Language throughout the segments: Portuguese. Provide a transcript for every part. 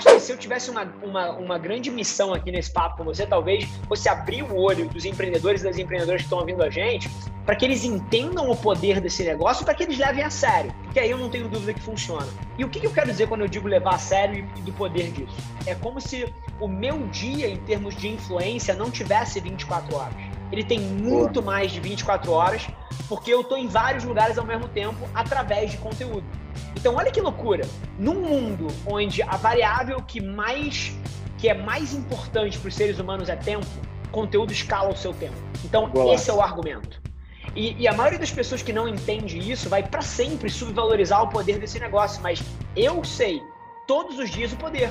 acho que se eu tivesse uma, uma, uma grande missão aqui nesse papo com você, talvez fosse abrir o olho dos empreendedores e das empreendedoras que estão ouvindo a gente, para que eles entendam o poder desse negócio, para que eles levem a sério. Porque aí eu não tenho dúvida que funciona. E o que, que eu quero dizer quando eu digo levar a sério e do poder disso? É como se o meu dia, em termos de influência, não tivesse 24 horas. Ele tem muito Boa. mais de 24 horas, porque eu estou em vários lugares ao mesmo tempo através de conteúdo. Então, olha que loucura. Num mundo onde a variável que mais que é mais importante para os seres humanos é tempo, conteúdo escala o seu tempo. Então, Boa. esse é o argumento. E, e, a maioria das pessoas que não entende isso vai para sempre subvalorizar o poder desse negócio, mas eu sei todos os dias o poder.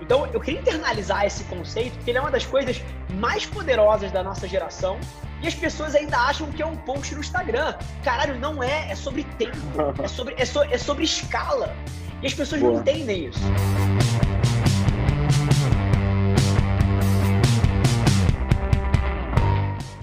Então, eu queria internalizar esse conceito, porque ele é uma das coisas mais poderosas da nossa geração e as pessoas ainda acham que é um post no Instagram. Caralho, não é. É sobre tempo. É sobre, é so, é sobre escala. E as pessoas Boa. não entendem isso.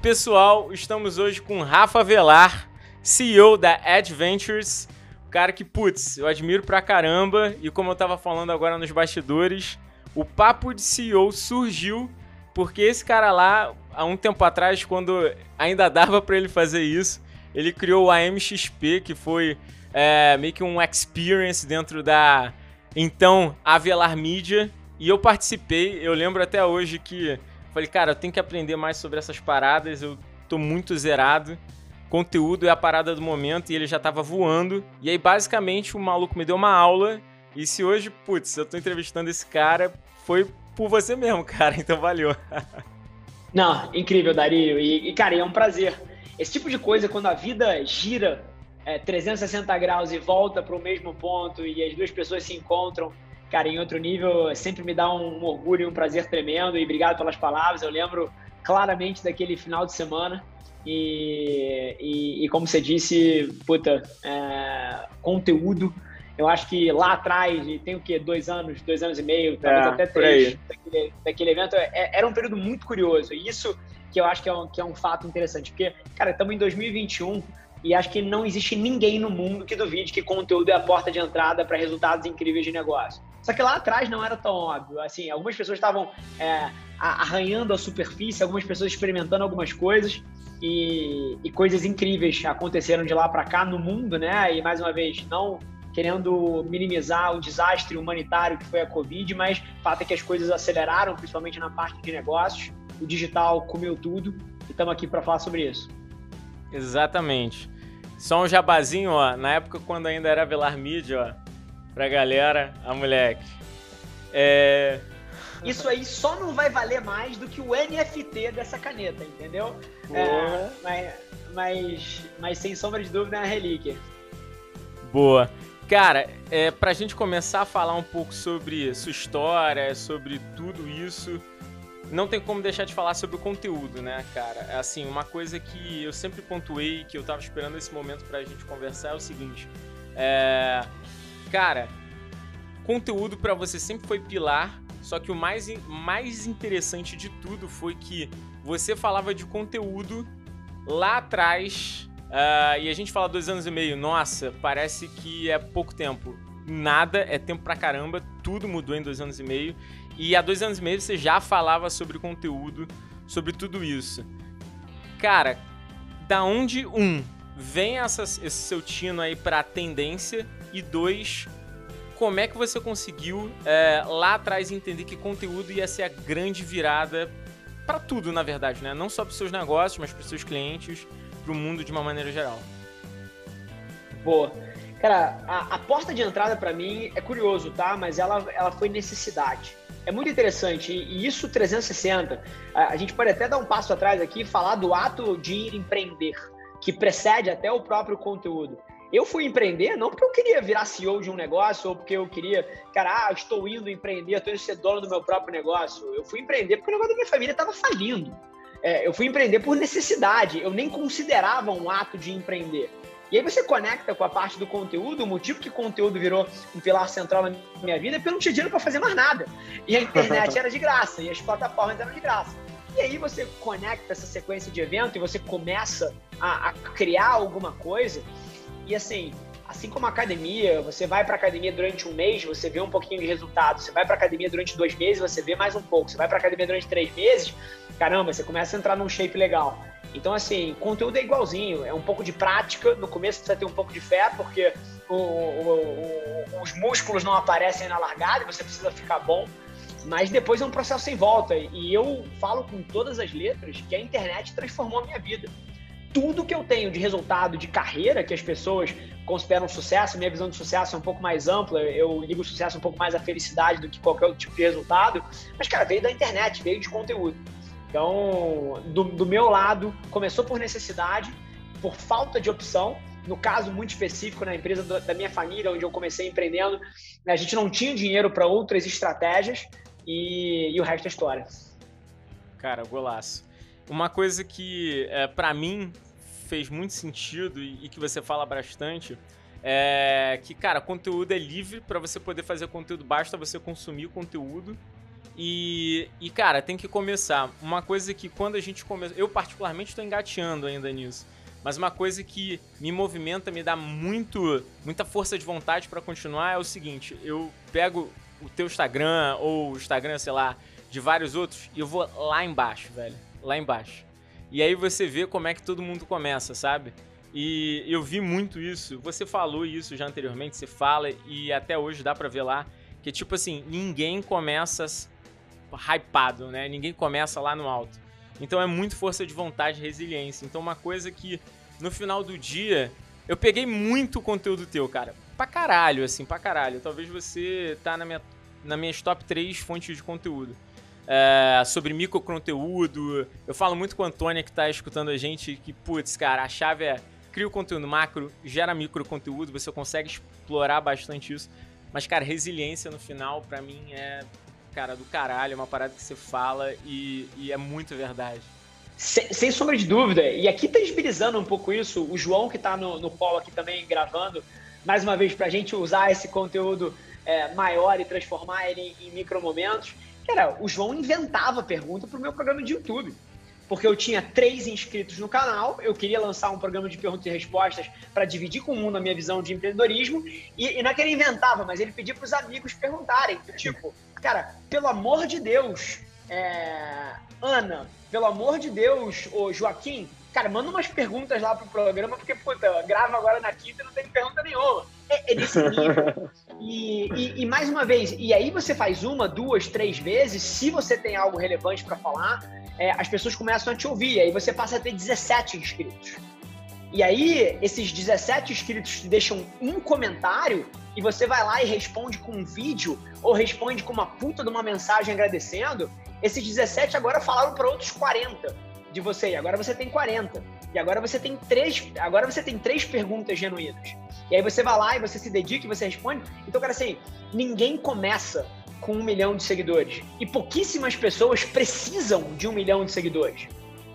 Pessoal, estamos hoje com Rafa Velar, CEO da Adventures. Cara que, putz, eu admiro pra caramba. E como eu tava falando agora nos bastidores, o papo de CEO surgiu porque esse cara lá, há um tempo atrás, quando ainda dava para ele fazer isso, ele criou a MXP, que foi é, meio que um experience dentro da então Avelar Media. E eu participei, eu lembro até hoje que falei, cara, eu tenho que aprender mais sobre essas paradas, eu tô muito zerado. Conteúdo é a parada do momento e ele já tava voando. E aí, basicamente, o maluco me deu uma aula. E se hoje, putz, eu tô entrevistando esse cara, foi por você mesmo, cara. Então valeu. Não, incrível, Dario. E, e, cara, é um prazer. Esse tipo de coisa, quando a vida gira é, 360 graus e volta para o mesmo ponto e as duas pessoas se encontram, cara, em outro nível, sempre me dá um, um orgulho e um prazer tremendo. E obrigado pelas palavras. Eu lembro claramente daquele final de semana. E, e, e como você disse, puta, é, conteúdo eu acho que lá atrás, tem o quê? Dois anos, dois anos e meio, talvez é, até três, daquele, daquele, evento, é, era um período muito curioso. E isso que eu acho que é um, que é um fato interessante. Porque, cara, estamos em 2021 e acho que não existe ninguém no mundo que duvide que conteúdo é a porta de entrada para resultados incríveis de negócio. Só que lá atrás não era tão óbvio. Assim, algumas pessoas estavam é, arranhando a superfície, algumas pessoas experimentando algumas coisas. E, e, coisas incríveis aconteceram de lá para cá no mundo, né? E mais uma vez, não querendo minimizar o desastre humanitário que foi a Covid, mas o fato é que as coisas aceleraram, principalmente na parte de negócios. O digital comeu tudo e estamos aqui para falar sobre isso. Exatamente. Só um jabazinho, ó, na época quando ainda era Velar Mídia, ó, pra galera, a moleque. É... Isso aí só não vai valer mais do que o NFT dessa caneta, entendeu? É, mas, mas, mas sem sombra de dúvida é uma relíquia. Boa. Cara, é, pra gente começar a falar um pouco sobre sua história, sobre tudo isso, não tem como deixar de falar sobre o conteúdo, né, cara? É assim, uma coisa que eu sempre pontuei, que eu tava esperando esse momento pra gente conversar é o seguinte. É... Cara, conteúdo para você sempre foi pilar, só que o mais, mais interessante de tudo foi que você falava de conteúdo lá atrás Uh, e a gente fala dois anos e meio, nossa, parece que é pouco tempo. Nada, é tempo pra caramba, tudo mudou em dois anos e meio. E há dois anos e meio você já falava sobre conteúdo, sobre tudo isso. Cara, da onde, um, vem essa, esse seu tino aí pra tendência? E dois, como é que você conseguiu é, lá atrás entender que conteúdo ia ser a grande virada para tudo, na verdade, né? Não só para seus negócios, mas para seus clientes para o mundo de uma maneira geral? Boa. Cara, a, a porta de entrada para mim é curioso, tá? Mas ela, ela foi necessidade. É muito interessante. E, isso 360, a, a gente pode até dar um passo atrás aqui e falar do ato de ir empreender, que precede até o próprio conteúdo. Eu fui empreender não porque eu queria virar CEO de um negócio ou porque eu queria, cara, ah, estou indo empreender, estou indo ser dono do meu próprio negócio. Eu fui empreender porque o negócio da minha família estava falindo é, eu fui empreender por necessidade, eu nem considerava um ato de empreender. E aí você conecta com a parte do conteúdo, o motivo que o conteúdo virou um pilar central na minha vida é porque eu não tinha dinheiro para fazer mais nada. E a internet era de graça, e as plataformas eram de graça. E aí você conecta essa sequência de evento e você começa a, a criar alguma coisa. E assim, assim como a academia, você vai para academia durante um mês, você vê um pouquinho de resultado. Você vai para academia durante dois meses, você vê mais um pouco. Você vai para academia durante três meses, caramba, você começa a entrar num shape legal. Então, assim, conteúdo é igualzinho, é um pouco de prática. No começo precisa ter um pouco de fé, porque o, o, o, os músculos não aparecem na largada, você precisa ficar bom. Mas depois é um processo sem volta. E eu falo com todas as letras que a internet transformou a minha vida. Tudo que eu tenho de resultado de carreira, que as pessoas consideram sucesso, minha visão de sucesso é um pouco mais ampla, eu ligo o sucesso um pouco mais à felicidade do que qualquer outro tipo de resultado. Mas, cara, veio da internet, veio de conteúdo. Então, do, do meu lado, começou por necessidade, por falta de opção. No caso muito específico, na empresa da minha família, onde eu comecei empreendendo, a gente não tinha dinheiro para outras estratégias e, e, o resto é história. Cara, golaço. Uma coisa que, é, para mim, fez muito sentido e, que você fala bastante é que, cara, conteúdo é livre para você poder fazer conteúdo, basta você consumir conteúdo e, e, cara, tem que começar. Uma coisa que quando a gente começa. Eu, particularmente, estou engateando ainda nisso. Mas uma coisa que me movimenta, me dá muito, muita força de vontade para continuar é o seguinte: eu pego o teu Instagram ou o Instagram, sei lá, de vários outros e eu vou lá embaixo, velho. Lá embaixo. E aí você vê como é que todo mundo começa, sabe? E eu vi muito isso. Você falou isso já anteriormente, você fala e até hoje dá pra ver lá. Que tipo assim, ninguém começa hypado, né? Ninguém começa lá no alto. Então é muito força de vontade, resiliência. Então uma coisa que no final do dia eu peguei muito conteúdo teu, cara. Pra caralho, assim, pra caralho. Talvez você tá na minha, na minhas top 3 fontes de conteúdo. É, sobre microconteúdo. Eu falo muito com a Antônia que tá escutando a gente que, putz, cara, a chave é cria o conteúdo macro, gera microconteúdo, você consegue explorar bastante isso. Mas, cara, resiliência no final, para mim, é cara, do caralho, é uma parada que você fala e, e é muito verdade. Sem, sem, sombra de dúvida. E aqui tangibilizando um pouco isso, o João que está no, no call aqui também gravando, mais uma vez, para a gente usar esse conteúdo é, maior e transformar ele em, em micromomentos. Cara, o João inventava pergunta para o meu programa de YouTube porque eu tinha três inscritos no canal, eu queria lançar um programa de perguntas e respostas para dividir com o mundo a minha visão de empreendedorismo, e, e não é que ele inventava, mas ele pedia para os amigos perguntarem, tipo, cara, pelo amor de Deus, é... Ana, pelo amor de Deus, ô Joaquim, cara, manda umas perguntas lá pro programa, porque, puta, grava agora na quinta e não tem pergunta nenhuma. É, é nível. e, e, e, mais uma vez, e aí você faz uma, duas, três vezes, se você tem algo relevante para falar, é, as pessoas começam a te ouvir, aí você passa a ter 17 inscritos. E aí, esses 17 inscritos te deixam um comentário e você vai lá e responde com um vídeo ou responde com uma puta de uma mensagem agradecendo. Esses 17 agora falaram para outros 40 de você, e agora você tem 40. E agora você tem três, agora você tem três perguntas genuínas. E aí você vai lá e você se dedica e você responde. Então, cara, assim, ninguém começa com um milhão de seguidores. E pouquíssimas pessoas precisam de um milhão de seguidores.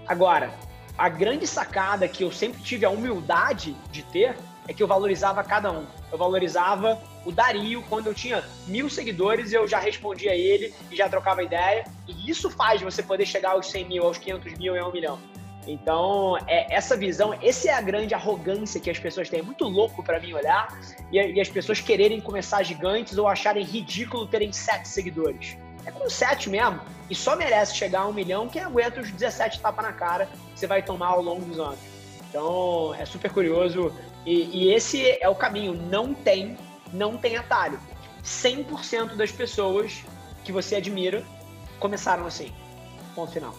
Agora, a grande sacada que eu sempre tive a humildade de ter é que eu valorizava cada um. Eu valorizava o Dario quando eu tinha mil seguidores, eu já respondia a ele e já trocava ideia. E isso faz você poder chegar aos 100 mil, aos 500 mil e a um milhão. Então, é, essa visão, essa é a grande arrogância que as pessoas têm. É muito louco para mim olhar e, e, as pessoas quererem começar gigantes ou acharem ridículo terem sete seguidores. É com sete mesmo. E só merece chegar a um milhão quem aguenta os 17 tapas na cara que você vai tomar ao longo dos anos. Então, é super curioso. E, e esse é o caminho. Não tem, não tem atalho. 100% das pessoas que você admira começaram assim. Ponto final.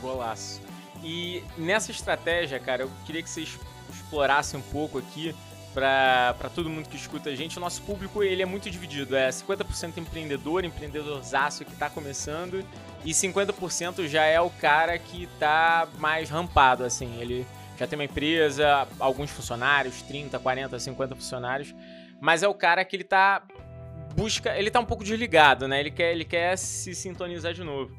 Golaço. E nessa estratégia, cara, eu queria que vocês explorassem um pouco aqui para todo mundo que escuta a gente. O nosso público ele é muito dividido. É 50% empreendedor, empreendedorzaço que está começando, e 50% já é o cara que está mais rampado, assim. Ele já tem uma empresa, alguns funcionários, 30, 40, 50 funcionários, mas é o cara que ele tá busca, ele tá um pouco desligado, né? Ele quer, ele quer se sintonizar de novo.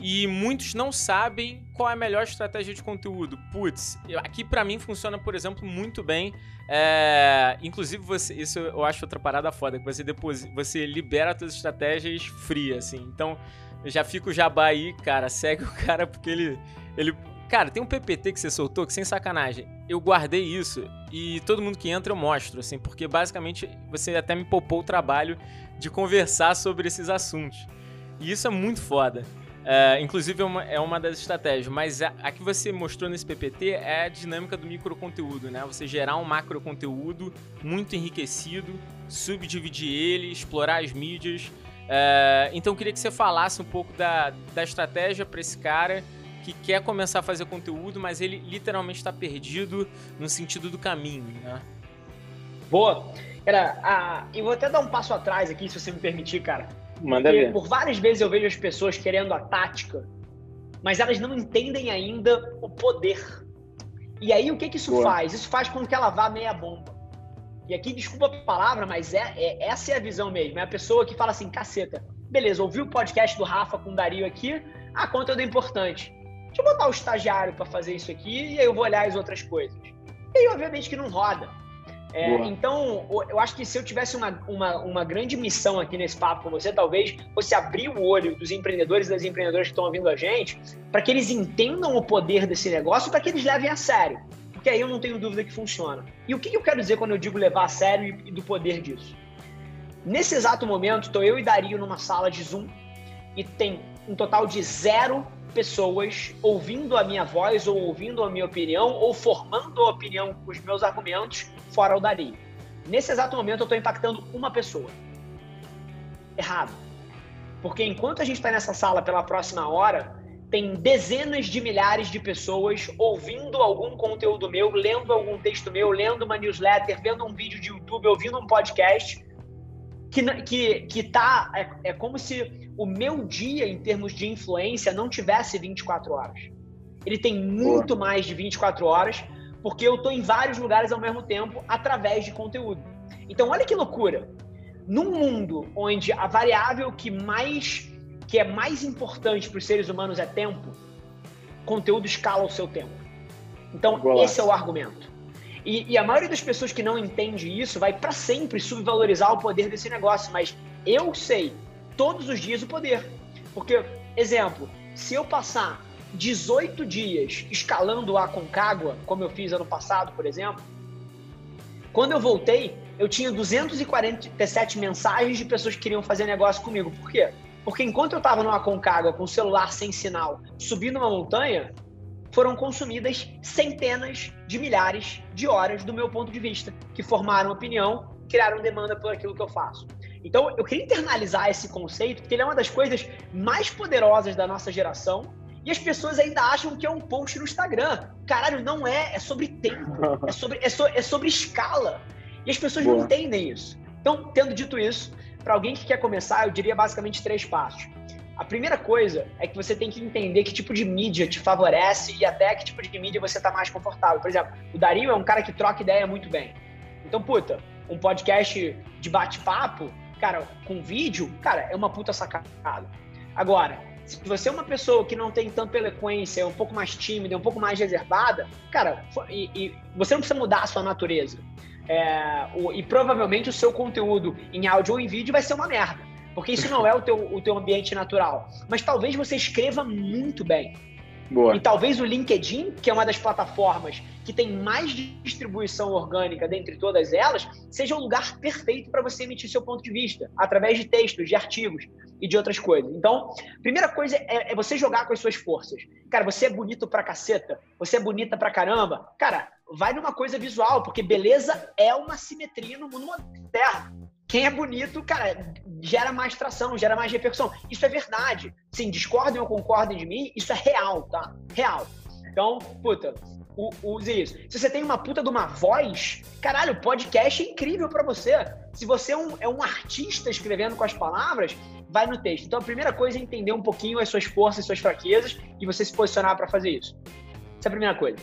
E muitos não sabem qual é a melhor estratégia de conteúdo. Putz, aqui para mim funciona, por exemplo, muito bem. É, inclusive, você, isso eu acho outra parada foda, que você depois você libera suas estratégias free, assim. Então, já fica o jabá aí, cara, segue o cara porque ele, ele Cara, tem um PPT que você soltou que, sem sacanagem, eu guardei isso e todo mundo que entra eu mostro, assim, porque basicamente você até me poupou o trabalho de conversar sobre esses assuntos. E isso é muito foda. É, inclusive é uma, é uma das estratégias, mas a, a, que você mostrou nesse PPT é a dinâmica do microconteúdo, né? Você gerar um macro conteúdo muito enriquecido, subdividir ele, explorar as mídias. É, então eu queria que você falasse um pouco da, da estratégia para esse cara que quer começar a fazer conteúdo, mas ele literalmente está perdido no sentido do caminho, né? Boa. Era, ah, eu vou até dar um passo atrás aqui, se você me permitir, cara. Manda Porque ver. Por várias vezes eu vejo as pessoas querendo a tática, mas elas não entendem ainda o poder. E aí o que, que isso Boa. faz? Isso faz com que ela vá meia bomba. E aqui, desculpa a palavra, mas é, é, essa é a visão mesmo. É a pessoa que fala assim, caceta, beleza, ouvi o podcast do Rafa com o Dario aqui, ah, conteúdo é importante. Deixa eu botar o estagiário para fazer isso aqui e aí eu vou olhar as outras coisas. E aí, obviamente, que não roda. É, então, eu acho que se eu tivesse uma, uma, uma, grande missão aqui nesse papo com você, talvez fosse abrir o olho dos empreendedores e das empreendedoras que estão ouvindo a gente, para que eles entendam o poder desse negócio, para que eles levem a sério. Porque aí eu não tenho dúvida que funciona. E o que eu quero dizer quando eu digo levar a sério e, e do poder disso? Nesse exato momento, estou eu e Dario numa sala de Zoom e tem um total de zero pessoas ouvindo a minha voz ou ouvindo a minha opinião ou formando a opinião com os meus argumentos fora o Dario. Nesse exato momento eu estou impactando uma pessoa. Errado. Porque enquanto a gente está nessa sala pela próxima hora, tem dezenas de milhares de pessoas ouvindo algum conteúdo meu, lendo algum texto meu, lendo uma newsletter, vendo um vídeo de YouTube, ouvindo um podcast, que, que, que tá. É, é como se o meu dia, em termos de influência, não tivesse 24 horas. Ele tem muito Boa. mais de 24 horas, porque eu estou em vários lugares ao mesmo tempo através de conteúdo. Então, olha que loucura. Num mundo onde a variável que mais que é mais importante para os seres humanos é tempo, conteúdo escala o seu tempo. Então, Boa. esse é o argumento. E, e, a maioria das pessoas que não entende isso vai para sempre subvalorizar o poder desse negócio. Mas eu sei todos os dias o poder. Porque, exemplo, se eu passar 18 dias escalando a Concagua, como eu fiz ano passado, por exemplo, quando eu voltei, eu tinha 247 mensagens de pessoas que queriam fazer negócio comigo. Por quê? Porque enquanto eu estava no Aconcagua com o celular sem sinal, subindo uma montanha, foram consumidas centenas de milhares de horas do meu ponto de vista, que formaram opinião, criaram demanda por aquilo que eu faço. Então, eu queria internalizar esse conceito, porque ele é uma das coisas mais poderosas da nossa geração. E as pessoas ainda acham que é um post no Instagram. Caralho, não é. É sobre tempo. É sobre, é, so, é sobre escala. E as pessoas Boa. não entendem isso. Então, tendo dito isso, para alguém que quer começar, eu diria basicamente três passos. A primeira coisa é que você tem que entender que tipo de mídia te favorece e até que tipo de mídia você está mais confortável. Por exemplo, o Dario é um cara que troca ideia muito bem. Então, puta, um podcast de bate-papo cara, com vídeo, cara, é uma puta sacada. Agora, se você é uma pessoa que não tem tanta eloquência, é um pouco mais tímida, é um pouco mais reservada, cara, e, e você não precisa mudar a sua natureza. É, o, e provavelmente o seu conteúdo em áudio ou em vídeo vai ser uma merda. Porque isso não é o teu, o teu ambiente natural. Mas talvez você escreva muito bem. Boa. E talvez o LinkedIn, que é uma das plataformas que tem mais distribuição orgânica dentre todas elas, seja o lugar perfeito para você emitir seu ponto de vista, através de textos, de artigos e de outras coisas. Então, primeira coisa é, é você jogar com as suas forças. Cara, você é bonito pra caceta, você é bonita pra caramba. Cara, vai numa coisa visual, porque beleza é uma simetria no mundo moderno quem é bonito, cara, gera mais tração, gera mais repercussão. Isso é verdade. Sim, discordem ou concordem de mim, isso é real, tá? Real. Então, puta, use isso. Se você tem uma puta de uma voz, caralho, podcast é incrível para você. Se você é um, é um artista escrevendo com as palavras, vai no texto. Então, a primeira coisa é entender um pouquinho as suas forças, suas fraquezas e você se posicionar para fazer isso. Essa é a primeira coisa.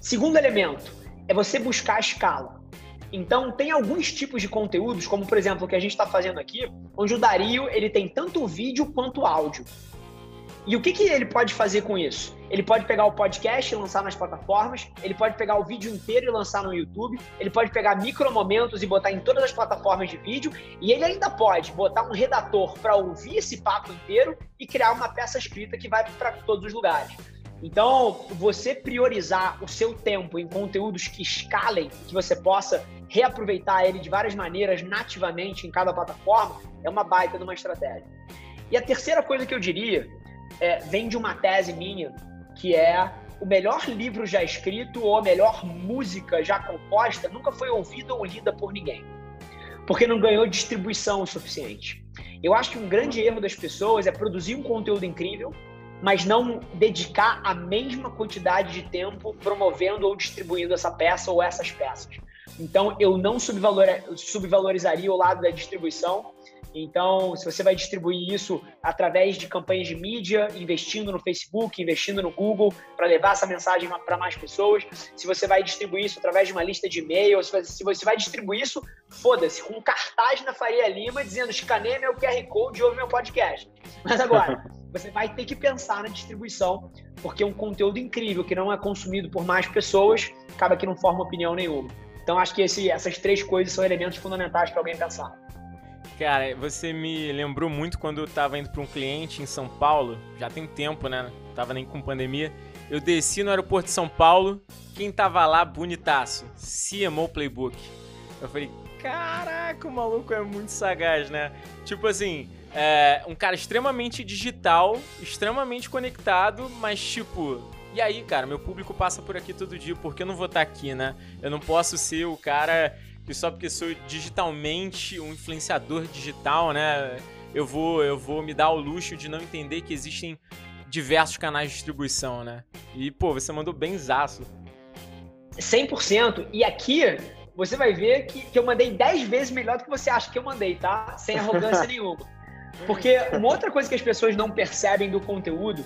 Segundo elemento é você buscar a escala. Então, tem alguns tipos de conteúdos, como por exemplo o que a gente está fazendo aqui, onde o Dario ele tem tanto vídeo quanto áudio. E o que, que ele pode fazer com isso? Ele pode pegar o podcast e lançar nas plataformas, ele pode pegar o vídeo inteiro e lançar no YouTube, ele pode pegar micro momentos e botar em todas as plataformas de vídeo, e ele ainda pode botar um redator para ouvir esse papo inteiro e criar uma peça escrita que vai para todos os lugares. Então, você priorizar o seu tempo em conteúdos que escalem, que você possa reaproveitar ele de várias maneiras nativamente em cada plataforma, é uma baita de uma estratégia. E a terceira coisa que eu diria é, vem de uma tese minha, que é o melhor livro já escrito ou a melhor música já composta nunca foi ouvida ou lida por ninguém, porque não ganhou distribuição o suficiente. Eu acho que um grande erro das pessoas é produzir um conteúdo incrível, mas não dedicar a mesma quantidade de tempo promovendo ou distribuindo essa peça ou essas peças. Então, eu não subvalorizaria o lado da distribuição. Então, se você vai distribuir isso através de campanhas de mídia, investindo no Facebook, investindo no Google, para levar essa mensagem para mais pessoas, se você vai distribuir isso através de uma lista de e-mail, se você vai distribuir isso, foda-se, com um cartaz na Faria Lima dizendo escaneia meu QR Code e ouve meu podcast. Mas agora, você vai ter que pensar na distribuição, porque é um conteúdo incrível que não é consumido por mais pessoas, acaba que não forma opinião nenhuma. Então, acho que esse, essas três coisas são elementos fundamentais para alguém pensar. Cara, você me lembrou muito quando eu tava indo para um cliente em São Paulo, já tem tempo, né? Tava nem com pandemia. Eu desci no aeroporto de São Paulo, quem tava lá, bonitaço, CMO Playbook. Eu falei, caraca, o maluco é muito sagaz, né? Tipo assim, é um cara extremamente digital, extremamente conectado, mas tipo, e aí, cara, meu público passa por aqui todo dia, por que eu não vou estar tá aqui, né? Eu não posso ser o cara que só porque sou digitalmente um influenciador digital, né? Eu vou, eu vou me dar o luxo de não entender que existem diversos canais de distribuição, né? E, pô, você mandou bem zaço. 100%. E aqui você vai ver que, que eu mandei 10 vezes melhor do que você acha que eu mandei, tá? Sem arrogância nenhuma. Porque uma outra coisa que as pessoas não percebem do conteúdo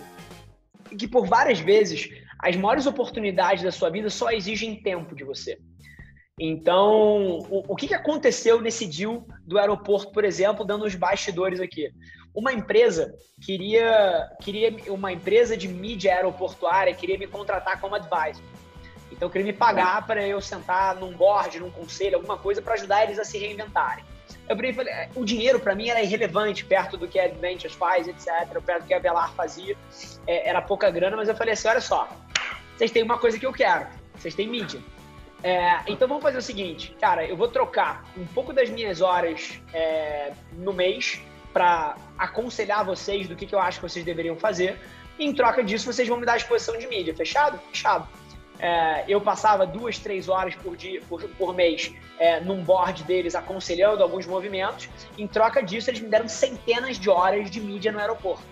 que por várias vezes as maiores oportunidades da sua vida só exigem tempo de você. Então, o, o que, que aconteceu nesse deal do aeroporto, por exemplo, dando os bastidores aqui? Uma empresa queria, queria uma empresa de mídia aeroportuária queria me contratar como advisor. Então, queria me pagar para eu sentar num board, num conselho, alguma coisa para ajudar eles a se reinventarem. Eu falei, é, o dinheiro para mim era irrelevante perto do que a Adventures faz, etc., perto do que a Velar fazia. É, era pouca grana, mas eu falei assim: olha só, vocês têm uma coisa que eu quero, vocês têm mídia. É, então vamos fazer o seguinte, cara, eu vou trocar um pouco das minhas horas é, no mês para aconselhar vocês do que, que eu acho que vocês deveriam fazer. E em troca disso, vocês vão me dar a exposição de mídia. Fechado? Fechado. É, eu passava duas, três horas por dia, por, por mês, é, num board deles aconselhando alguns movimentos. Em troca disso, eles me deram centenas de horas de mídia no aeroporto.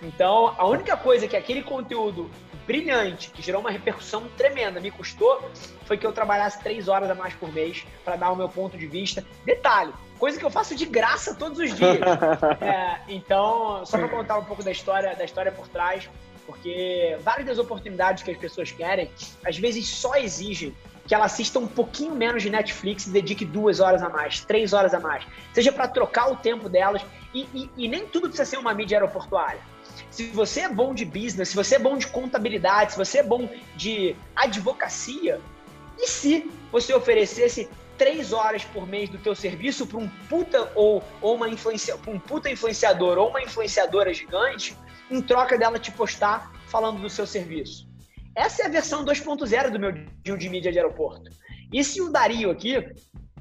Então, a única coisa que aquele conteúdo brilhante, que gerou uma repercussão tremenda, me custou, foi que eu trabalhasse três horas a mais por mês para dar o meu ponto de vista. Detalhe, coisa que eu faço de graça todos os dias. é, então, só para contar um pouco da história, da história por trás, porque várias das oportunidades que as pessoas querem, às vezes só exigem que ela assista um pouquinho menos de Netflix e dedique duas horas a mais, três horas a mais. Seja para trocar o tempo delas. E, e, e nem tudo precisa ser uma mídia aeroportuária. Se você é bom de business, se você é bom de contabilidade, se você é bom de advocacia, e se você oferecesse três horas por mês do teu serviço para um puta ou, ou uma influencia, um puta influenciador ou uma influenciadora gigante, em troca dela te postar falando do seu serviço? Essa é a versão 2.0 do meu deal de mídia de aeroporto. E se o Dario aqui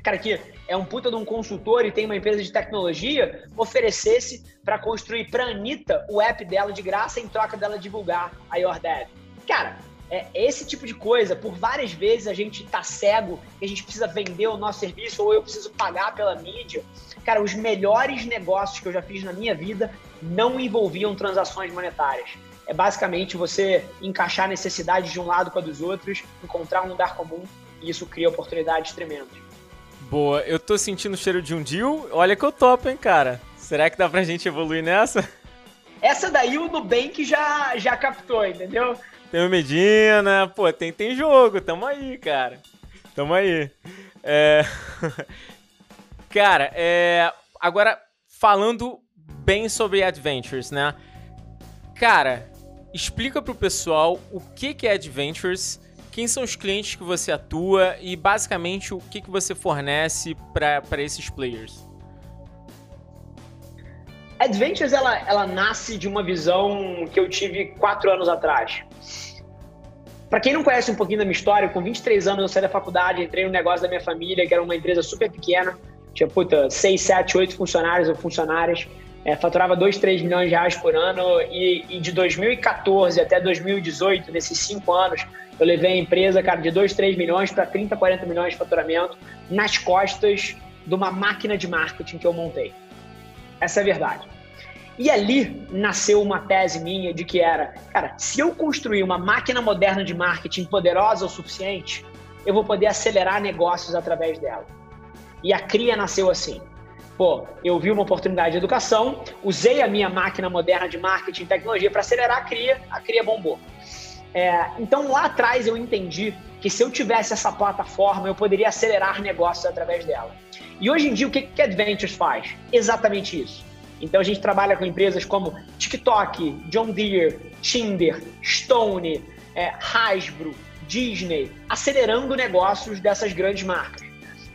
cara que é um puta de um consultor e tem uma empresa de tecnologia, oferecesse para construir para Anitta o app dela de graça em troca dela divulgar a YourDev. Cara, é esse tipo de coisa. Por várias vezes a gente tá cego e a gente precisa vender o nosso serviço ou eu preciso pagar pela mídia. Cara, os melhores negócios que eu já fiz na minha vida não envolviam transações monetárias. É basicamente você encaixar a necessidade de um lado com a dos outros, encontrar um lugar comum e isso cria oportunidades tremendas. Boa, eu tô sentindo o cheiro de um deal. Olha que eu topo, hein, cara. Será que dá pra gente evoluir nessa? Essa daí o Nubank já, já captou, entendeu? Tem o Medina, pô, tem, tem jogo, tamo aí, cara. Tamo aí. É... cara, é... agora falando bem sobre Adventures, né? Cara, explica pro pessoal o que, é Adventures quem são os clientes que você atua e basicamente o que, que você fornece para esses players? Adventures, ela, ela nasce de uma visão que eu tive quatro anos atrás. Para quem não conhece um pouquinho da minha história, com 23 anos eu saí da faculdade, entrei no negócio da minha família, que era uma empresa super pequena, tinha, puta, 6, 7, 8 funcionários ou funcionárias, é, faturava 2, 3 milhões de reais por ano e, e, de 2014 até 2018, nesses cinco anos, eu levei a empresa, cara, de 2, 3 milhões para 30, 40 milhões de faturamento nas costas de uma máquina de marketing que eu montei. Essa é a verdade. E ali nasceu uma tese minha de que era, cara, se eu construir uma máquina moderna de marketing poderosa o suficiente, eu vou poder acelerar negócios através dela. E a CRIA nasceu assim. Pô, eu vi uma oportunidade de educação, usei a minha máquina moderna de marketing e tecnologia para acelerar a CRIA, a CRIA bombou. É, então lá atrás eu entendi que se eu tivesse essa plataforma, eu poderia acelerar negócios através dela. E hoje em dia, o que, que Adventures faz? Exatamente isso. Então a gente trabalha com empresas como TikTok, John Deere, Tinder, Stone, é, Hasbro, Disney, acelerando negócios dessas grandes marcas.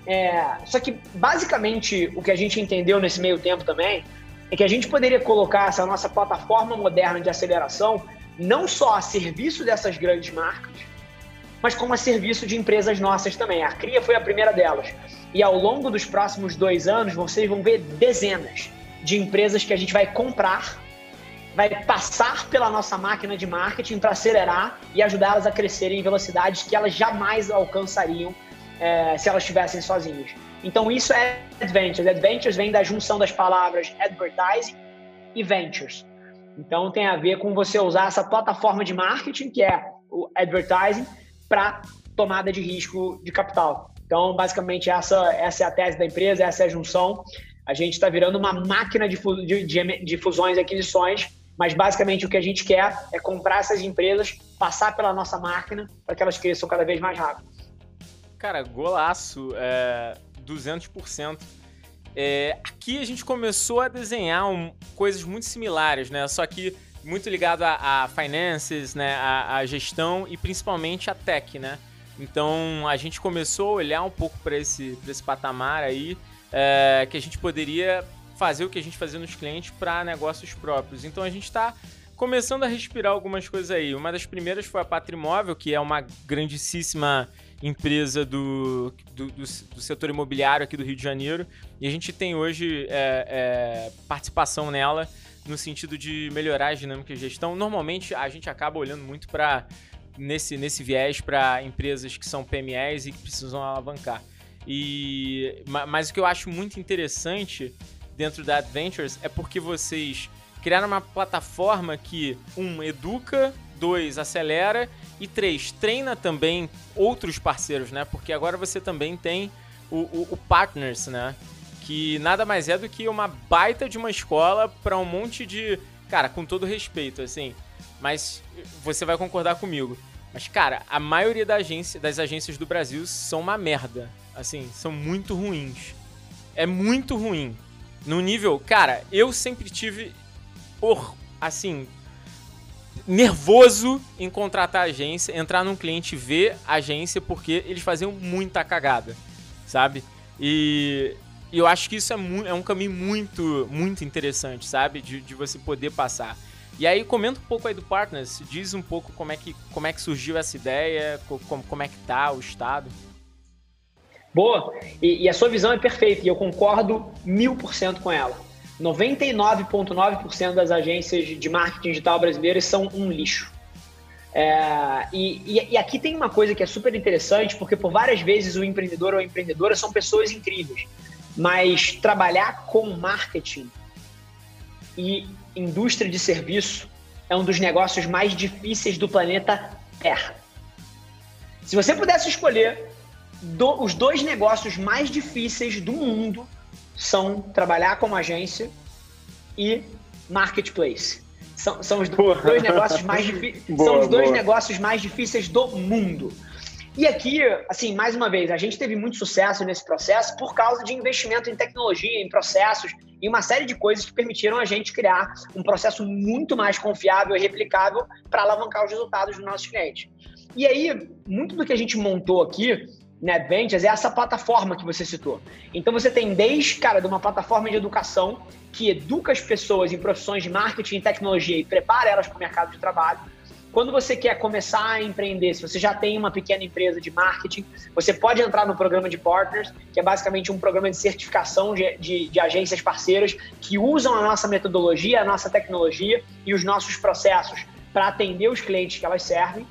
É, só que basicamente o que a gente entendeu nesse meio tempo também é que a gente poderia colocar essa nossa plataforma moderna de aceleração não só a serviço dessas grandes marcas, mas como a serviço de empresas nossas também. A Cria foi a primeira delas. E ao longo dos próximos dois anos, vocês vão ver dezenas de empresas que a gente vai comprar, vai passar pela nossa máquina de marketing para acelerar e ajudá-las a crescerem em velocidades que elas jamais alcançariam é, se elas estivessem sozinhas. Então isso é Adventures. Adventures vem da junção das palavras advertising e ventures. Então tem a ver com você usar essa plataforma de marketing, que é o advertising, para tomada de risco de capital. Então, basicamente, essa, essa é a tese da empresa, essa é a junção. A gente está virando uma máquina de, de, de fusões e aquisições, mas basicamente o que a gente quer é comprar essas empresas, passar pela nossa máquina para que elas cresçam cada vez mais rápido. Cara, golaço, é, 200%. É, aqui a gente começou a desenhar um, coisas muito similares, né? Só que muito ligado a, a finances, né? A, a, gestão e principalmente a tech, né? Então a gente começou a olhar um pouco para esse, esse patamar aí é, que a gente poderia fazer o que a gente fazia nos clientes para negócios próprios. Então a gente está começando a respirar algumas coisas aí. Uma das primeiras foi a Patrimóvel, que é uma grandíssima empresa do, do, do, do, setor imobiliário aqui do Rio de Janeiro. E a gente tem hoje é, é, participação nela no sentido de melhorar a dinâmica de gestão. Normalmente a gente acaba olhando muito para nesse, nesse viés para empresas que são PMEs e que precisam alavancar. E, mas o que eu acho muito interessante dentro da Adventures é porque vocês criaram uma plataforma que, um, educa, dois, acelera e três, treina também outros parceiros, né? Porque agora você também tem o, o, o Partners, né? Que nada mais é do que uma baita de uma escola para um monte de. Cara, com todo respeito, assim. Mas você vai concordar comigo. Mas, cara, a maioria da agência, das agências do Brasil são uma merda. Assim, são muito ruins. É muito ruim. No nível, cara, eu sempre tive, assim, nervoso em contratar agência, entrar num cliente e ver agência, porque eles faziam muita cagada, sabe? E, e eu acho que isso é, é um caminho muito, muito interessante, sabe? De, de você poder passar. E aí comenta um pouco aí do Partners, diz um pouco como é que, como é que surgiu essa ideia, como, como é que tá o estado. Boa, e, e a sua visão é perfeita e eu concordo mil por cento com ela. 99,9% das agências de marketing digital brasileiras são um lixo. É, e, e, aqui tem uma coisa que é super interessante, porque por várias vezes o empreendedor ou a empreendedora são pessoas incríveis, mas trabalhar com marketing e indústria de serviço é um dos negócios mais difíceis do planeta Terra. Se você pudesse escolher do, os dois negócios mais difíceis do mundo são trabalhar como agência e marketplace. São, são os dois negócios mais difíceis. São os dois boa. negócios mais difíceis do mundo. E aqui, assim, mais uma vez, a gente teve muito sucesso nesse processo por causa de investimento em tecnologia, em processos e uma série de coisas que permitiram a gente criar um processo muito mais confiável e replicável para alavancar os resultados dos nossos clientes. E aí, muito do que a gente montou aqui NetVentures é essa plataforma que você citou. Então você tem desde, cara, de uma plataforma de educação que educa as pessoas em profissões de marketing e tecnologia e prepara elas para o mercado de trabalho. Quando você quer começar a empreender, se você já tem uma pequena empresa de marketing, você pode entrar no programa de Partners, que é basicamente um programa de certificação de, de, de agências parceiras que usam a nossa metodologia, a nossa tecnologia e os nossos processos para atender os clientes que elas servem.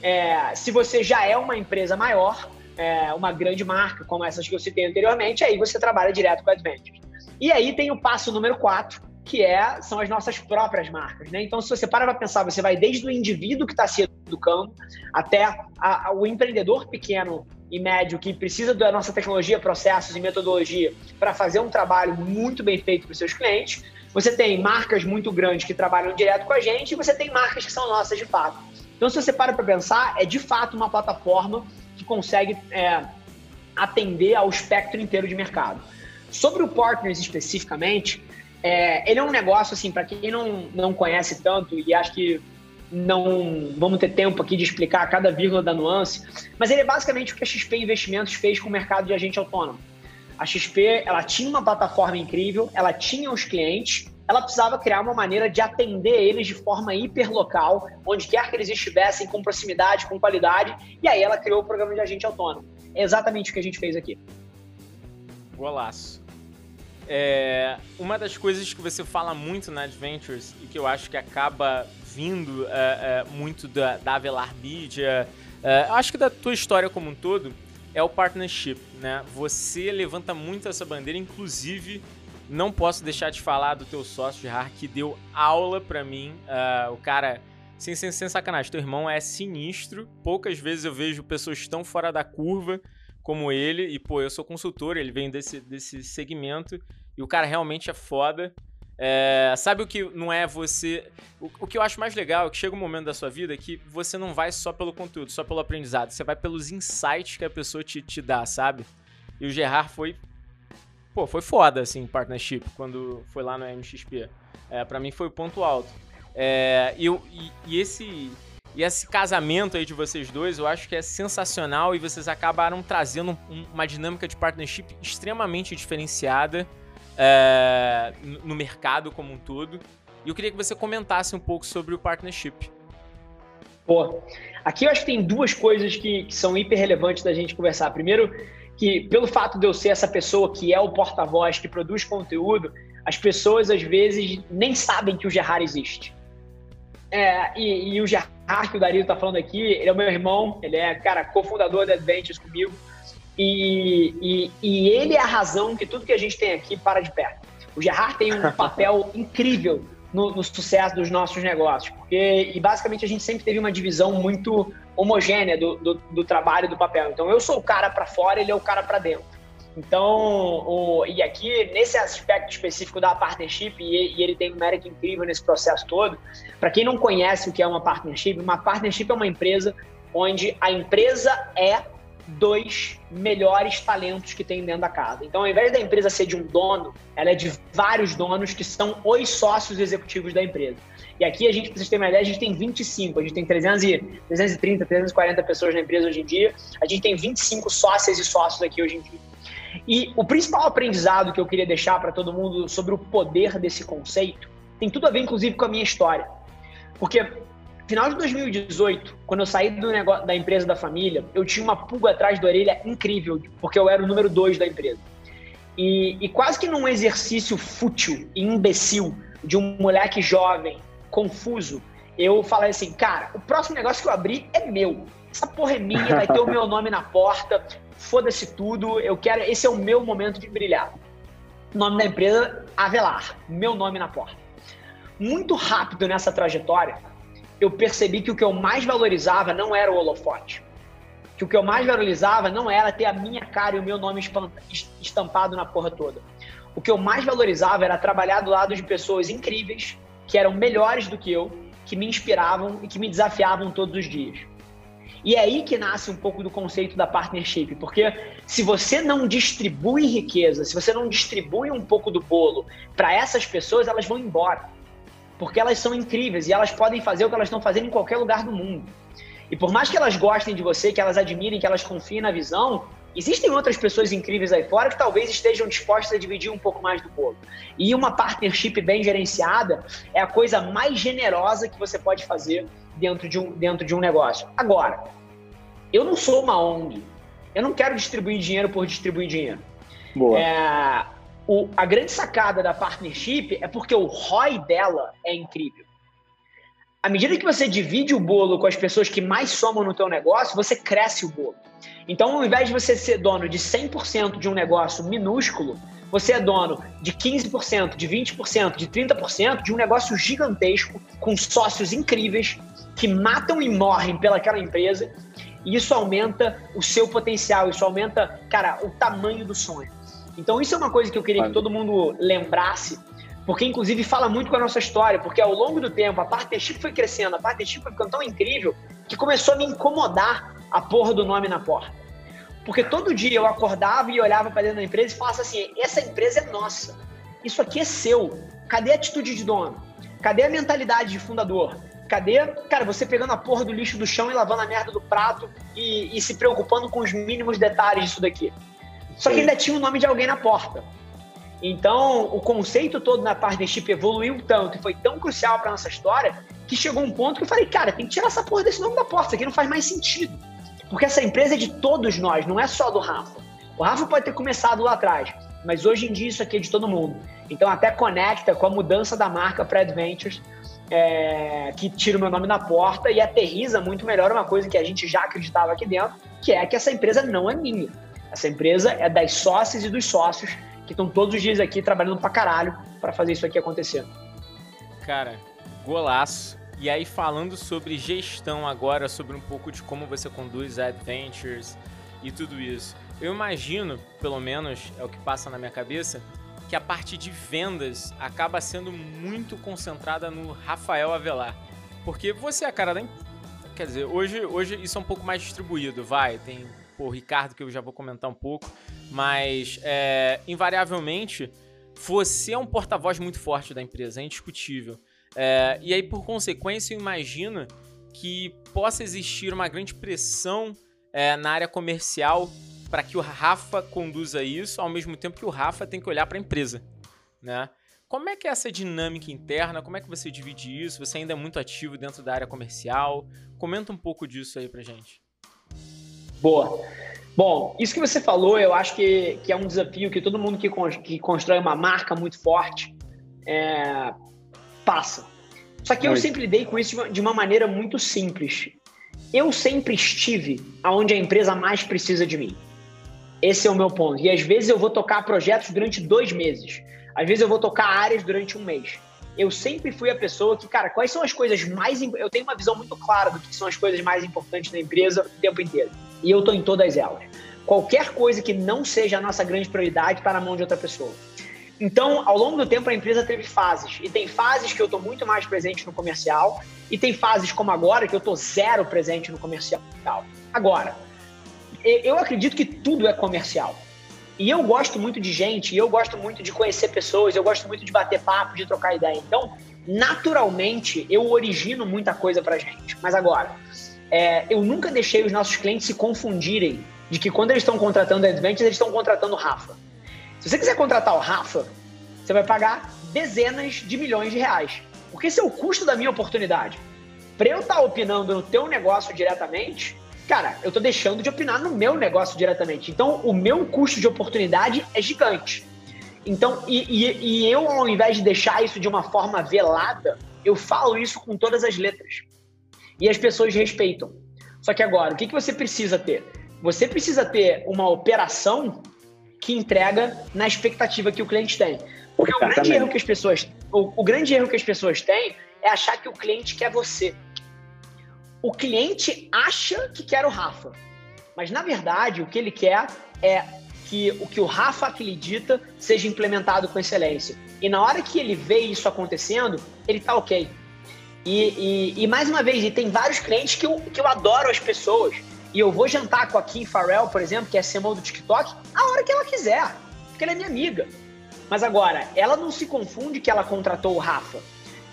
É, se você já é uma empresa maior, é, uma grande marca, como essas que eu citei anteriormente, aí você trabalha direto com Advantage. E aí tem o passo número 4, que é, são as nossas próprias marcas. Né? Então, se você para para pensar, você vai desde o indivíduo que está se educando até a, a, o empreendedor pequeno e médio que precisa da nossa tecnologia, processos e metodologia para fazer um trabalho muito bem feito para os seus clientes. Você tem marcas muito grandes que trabalham direto com a gente e você tem marcas que são nossas de fato. Então, se você para para pensar, é de fato uma plataforma que consegue é, atender ao espectro inteiro de mercado. Sobre o Partners especificamente, é, ele é um negócio, assim, para quem não, não conhece tanto, e acho que não vamos ter tempo aqui de explicar cada vírgula da nuance, mas ele é basicamente o que a XP Investimentos fez com o mercado de agente autônomo. A XP, ela tinha uma plataforma incrível, ela tinha os clientes, ela precisava criar uma maneira de atender eles de forma hiperlocal, onde quer que eles estivessem, com proximidade, com qualidade, e aí ela criou o programa de agente autônomo. É exatamente o que a gente fez aqui. Golaço. É, uma das coisas que você fala muito na Adventures e que eu acho que acaba vindo é, é, muito da, da Avelar Media, é, acho que da tua história como um todo, é o partnership, né? Você levanta muito essa bandeira, inclusive não posso deixar de falar do teu sócio, Gerard, que deu aula para mim. Uh, o cara, sem, sem, sem sacanagem, teu irmão é sinistro. Poucas vezes eu vejo pessoas tão fora da curva como ele. E, pô, eu sou consultor, ele vem desse, desse segmento. E o cara realmente é foda. É, sabe o que não é você. O, o, que eu acho mais legal é que chega um momento da sua vida que você não vai só pelo conteúdo, só pelo aprendizado. Você vai pelos insights que a pessoa te, te dá, sabe? E o Gerard foi pô, foi foda, assim, partnership, quando foi lá no MXP. É, para mim foi o ponto alto. É, e, e, e, esse, e esse casamento aí de vocês dois, eu acho que é sensacional e vocês acabaram trazendo um, uma dinâmica de partnership extremamente diferenciada é, no mercado como um todo. E eu queria que você comentasse um pouco sobre o partnership. Pô, aqui eu acho que tem duas coisas que, que são hiper relevantes da gente conversar. Primeiro, que pelo fato de eu ser essa pessoa que é o porta-voz, que produz conteúdo, as pessoas às vezes nem sabem que o Gerard existe. É, e, e, o Gerard, que o Dario tá falando aqui, ele é o meu irmão, ele é, cara, cofundador da Adventures comigo. E, e, e, ele é a razão que tudo que a gente tem aqui para de pé. O Gerard tem um papel incrível no, no, sucesso dos nossos negócios, porque e basicamente a gente sempre teve uma divisão muito homogênea do, do, do trabalho do papel. Então eu sou o cara para fora, ele é o cara para dentro. Então, o, e aqui nesse aspecto específico da partnership, e, e ele tem um mérito incrível nesse processo todo. Para quem não conhece o que é uma partnership, uma partnership é uma empresa onde a empresa é dois melhores talentos que tem dentro da casa. Então, ao invés da empresa ser de um dono, ela é de vários donos que são os sócios executivos da empresa. E aqui a gente, para vocês terem uma ideia, a gente tem 25, a gente tem 300 e, 330, 340 pessoas na empresa hoje em dia, a gente tem 25 sócias e sócios aqui hoje em dia. E o principal aprendizado que eu queria deixar para todo mundo sobre o poder desse conceito tem tudo a ver, inclusive, com a minha história. Porque final de 2018, quando eu saí do negócio, da empresa da família, eu tinha uma pulga atrás da orelha incrível, porque eu era o número dois da empresa. E, e quase que num exercício fútil e imbecil de um moleque jovem, confuso, eu falei assim, cara, o próximo negócio que eu abrir é meu. Essa porra é minha, vai ter o meu nome na porta, foda-se tudo, eu quero, esse é o meu momento de brilhar. Nome da empresa, Avelar, meu nome na porta. Muito rápido nessa trajetória, eu percebi que o que eu mais valorizava não era o holofote. Que o que eu mais valorizava não era ter a minha cara e o meu nome estampado na porra toda. O que eu mais valorizava era trabalhar do lado de pessoas incríveis, que eram melhores do que eu, que me inspiravam e que me desafiavam todos os dias. E é aí que nasce um pouco do conceito da partnership, porque se você não distribui riqueza, se você não distribui um pouco do bolo para essas pessoas, elas vão embora porque elas são incríveis e elas podem fazer o que elas estão fazendo em qualquer lugar do mundo. E por mais que elas gostem de você, que elas admirem, que elas confiem na visão, existem outras pessoas incríveis aí fora que talvez estejam dispostas a dividir um pouco mais do bolo. E uma partnership bem gerenciada é a coisa mais generosa que você pode fazer dentro de um, dentro de um negócio. Agora, eu não sou uma ONG. Eu não quero distribuir dinheiro por distribuir dinheiro. Boa. É, o, a grande sacada da partnership é porque o ROI dela é incrível. À medida que você divide o bolo com as pessoas que mais somam no teu negócio, você cresce o bolo. Então, ao invés de você ser dono de 100% de um negócio minúsculo, você é dono de 15%, de 20%, de 30% de um negócio gigantesco, com sócios incríveis, que matam e morrem pelaquela empresa, e isso aumenta o seu potencial, isso aumenta, cara, o tamanho do sonho. Então, isso é uma coisa que eu queria que todo mundo lembrasse porque inclusive fala muito com a nossa história, porque ao longo do tempo a partnership foi crescendo, a partnership foi ficando tão incrível que começou a me incomodar a porra do nome na porta. Porque todo dia eu acordava e olhava para dentro da empresa e falava assim: essa empresa é nossa, isso aqui é seu. Cadê a atitude de dono? Cadê a mentalidade de fundador? Cadê, cara, você pegando a porra do lixo do chão e lavando a merda do prato e, e se preocupando com os mínimos detalhes disso daqui? Só que ainda tinha o nome de alguém na porta. Então, o conceito todo na partnership evoluiu tanto e foi tão crucial para nossa história que chegou um ponto que eu falei, cara, tem que tirar essa porra desse nome da porta, isso aqui não faz mais sentido. Porque essa empresa é de todos nós, não é só do Rafa. O Rafa pode ter começado lá atrás, mas hoje em dia isso aqui é de todo mundo. Então, até conecta com a mudança da marca para Adventures, é, que tira o meu nome na porta e aterriza muito melhor uma coisa que a gente já acreditava aqui dentro, que é que essa empresa não é minha. Essa empresa é das sócias e dos sócios que estão todos os dias aqui trabalhando pra caralho para fazer isso aqui acontecer. Cara, golaço. E aí, falando sobre gestão agora, sobre um pouco de como você conduz adventures e tudo isso. Eu imagino, pelo menos é o que passa na minha cabeça, que a parte de vendas acaba sendo muito concentrada no Rafael Avelar. Porque você é a cara da. Quer dizer, hoje, hoje isso é um pouco mais distribuído, vai. Tem o Ricardo, que eu já vou comentar um pouco. Mas, é, invariavelmente, você é um porta-voz muito forte da empresa, é indiscutível. É, e aí, por consequência, eu imagino que possa existir uma grande pressão é, na área comercial para que o Rafa conduza isso, ao mesmo tempo que o Rafa tem que olhar para a empresa, né? Como é que é essa dinâmica interna? Como é que você divide isso? Você ainda é muito ativo dentro da área comercial? Comenta um pouco disso aí pra gente. Boa. Bom, isso que você falou, eu acho que, que é um desafio que todo mundo que, que constrói uma marca muito forte é, passa. Só que eu sempre lidei com isso de uma, maneira muito simples. Eu sempre estive aonde a empresa mais precisa de mim. Esse é o meu ponto. E às vezes eu vou tocar projetos durante dois meses. Às vezes eu vou tocar áreas durante um mês eu sempre fui a pessoa que, cara, quais são as coisas mais. Eu tenho uma visão muito clara do que são as coisas mais importantes da empresa o tempo inteiro. E eu tô em todas elas. Qualquer coisa que não seja a nossa grande prioridade está na mão de outra pessoa. Então, ao longo do tempo, a empresa teve fases. E tem fases que eu estou muito mais presente no comercial, e tem fases como agora, que eu estou zero presente no comercial. Agora, eu acredito que tudo é comercial. E eu gosto muito de gente, eu gosto muito de conhecer pessoas, eu gosto muito de bater papo, de trocar ideia. Então, naturalmente, eu origino muita coisa pra gente. Mas agora, é, eu nunca deixei os nossos clientes se confundirem de que quando eles estão contratando a Advantage, eles estão contratando Rafa. Se você quiser contratar o Rafa, você vai pagar dezenas de milhões de reais. Porque esse é o custo da minha oportunidade. Para eu estar tá opinando no teu negócio diretamente, cara, eu tô deixando de opinar no meu negócio diretamente. Então, o meu custo de oportunidade é gigante. Então, e, e, e, eu, ao invés de deixar isso de uma forma velada, eu falo isso com todas as letras. E as pessoas respeitam. Só que agora, o que, que você precisa ter? Você precisa ter uma operação que entrega na expectativa que o cliente tem. Porque o grande erro que as pessoas, o, o grande erro que as pessoas têm é achar que o cliente quer você o cliente acha que quer o Rafa, mas na verdade o que ele quer é que o que o Rafa acredita seja implementado com excelência. E na hora que ele vê isso acontecendo, ele tá ok. E, e, e mais uma vez, tem vários clientes que eu, que eu adoro as pessoas. E eu vou jantar com a Kim Farrell, por exemplo, que é a CMO do TikTok, a hora que ela quiser, porque ela é minha amiga. Mas agora, ela não se confunde que ela contratou o Rafa.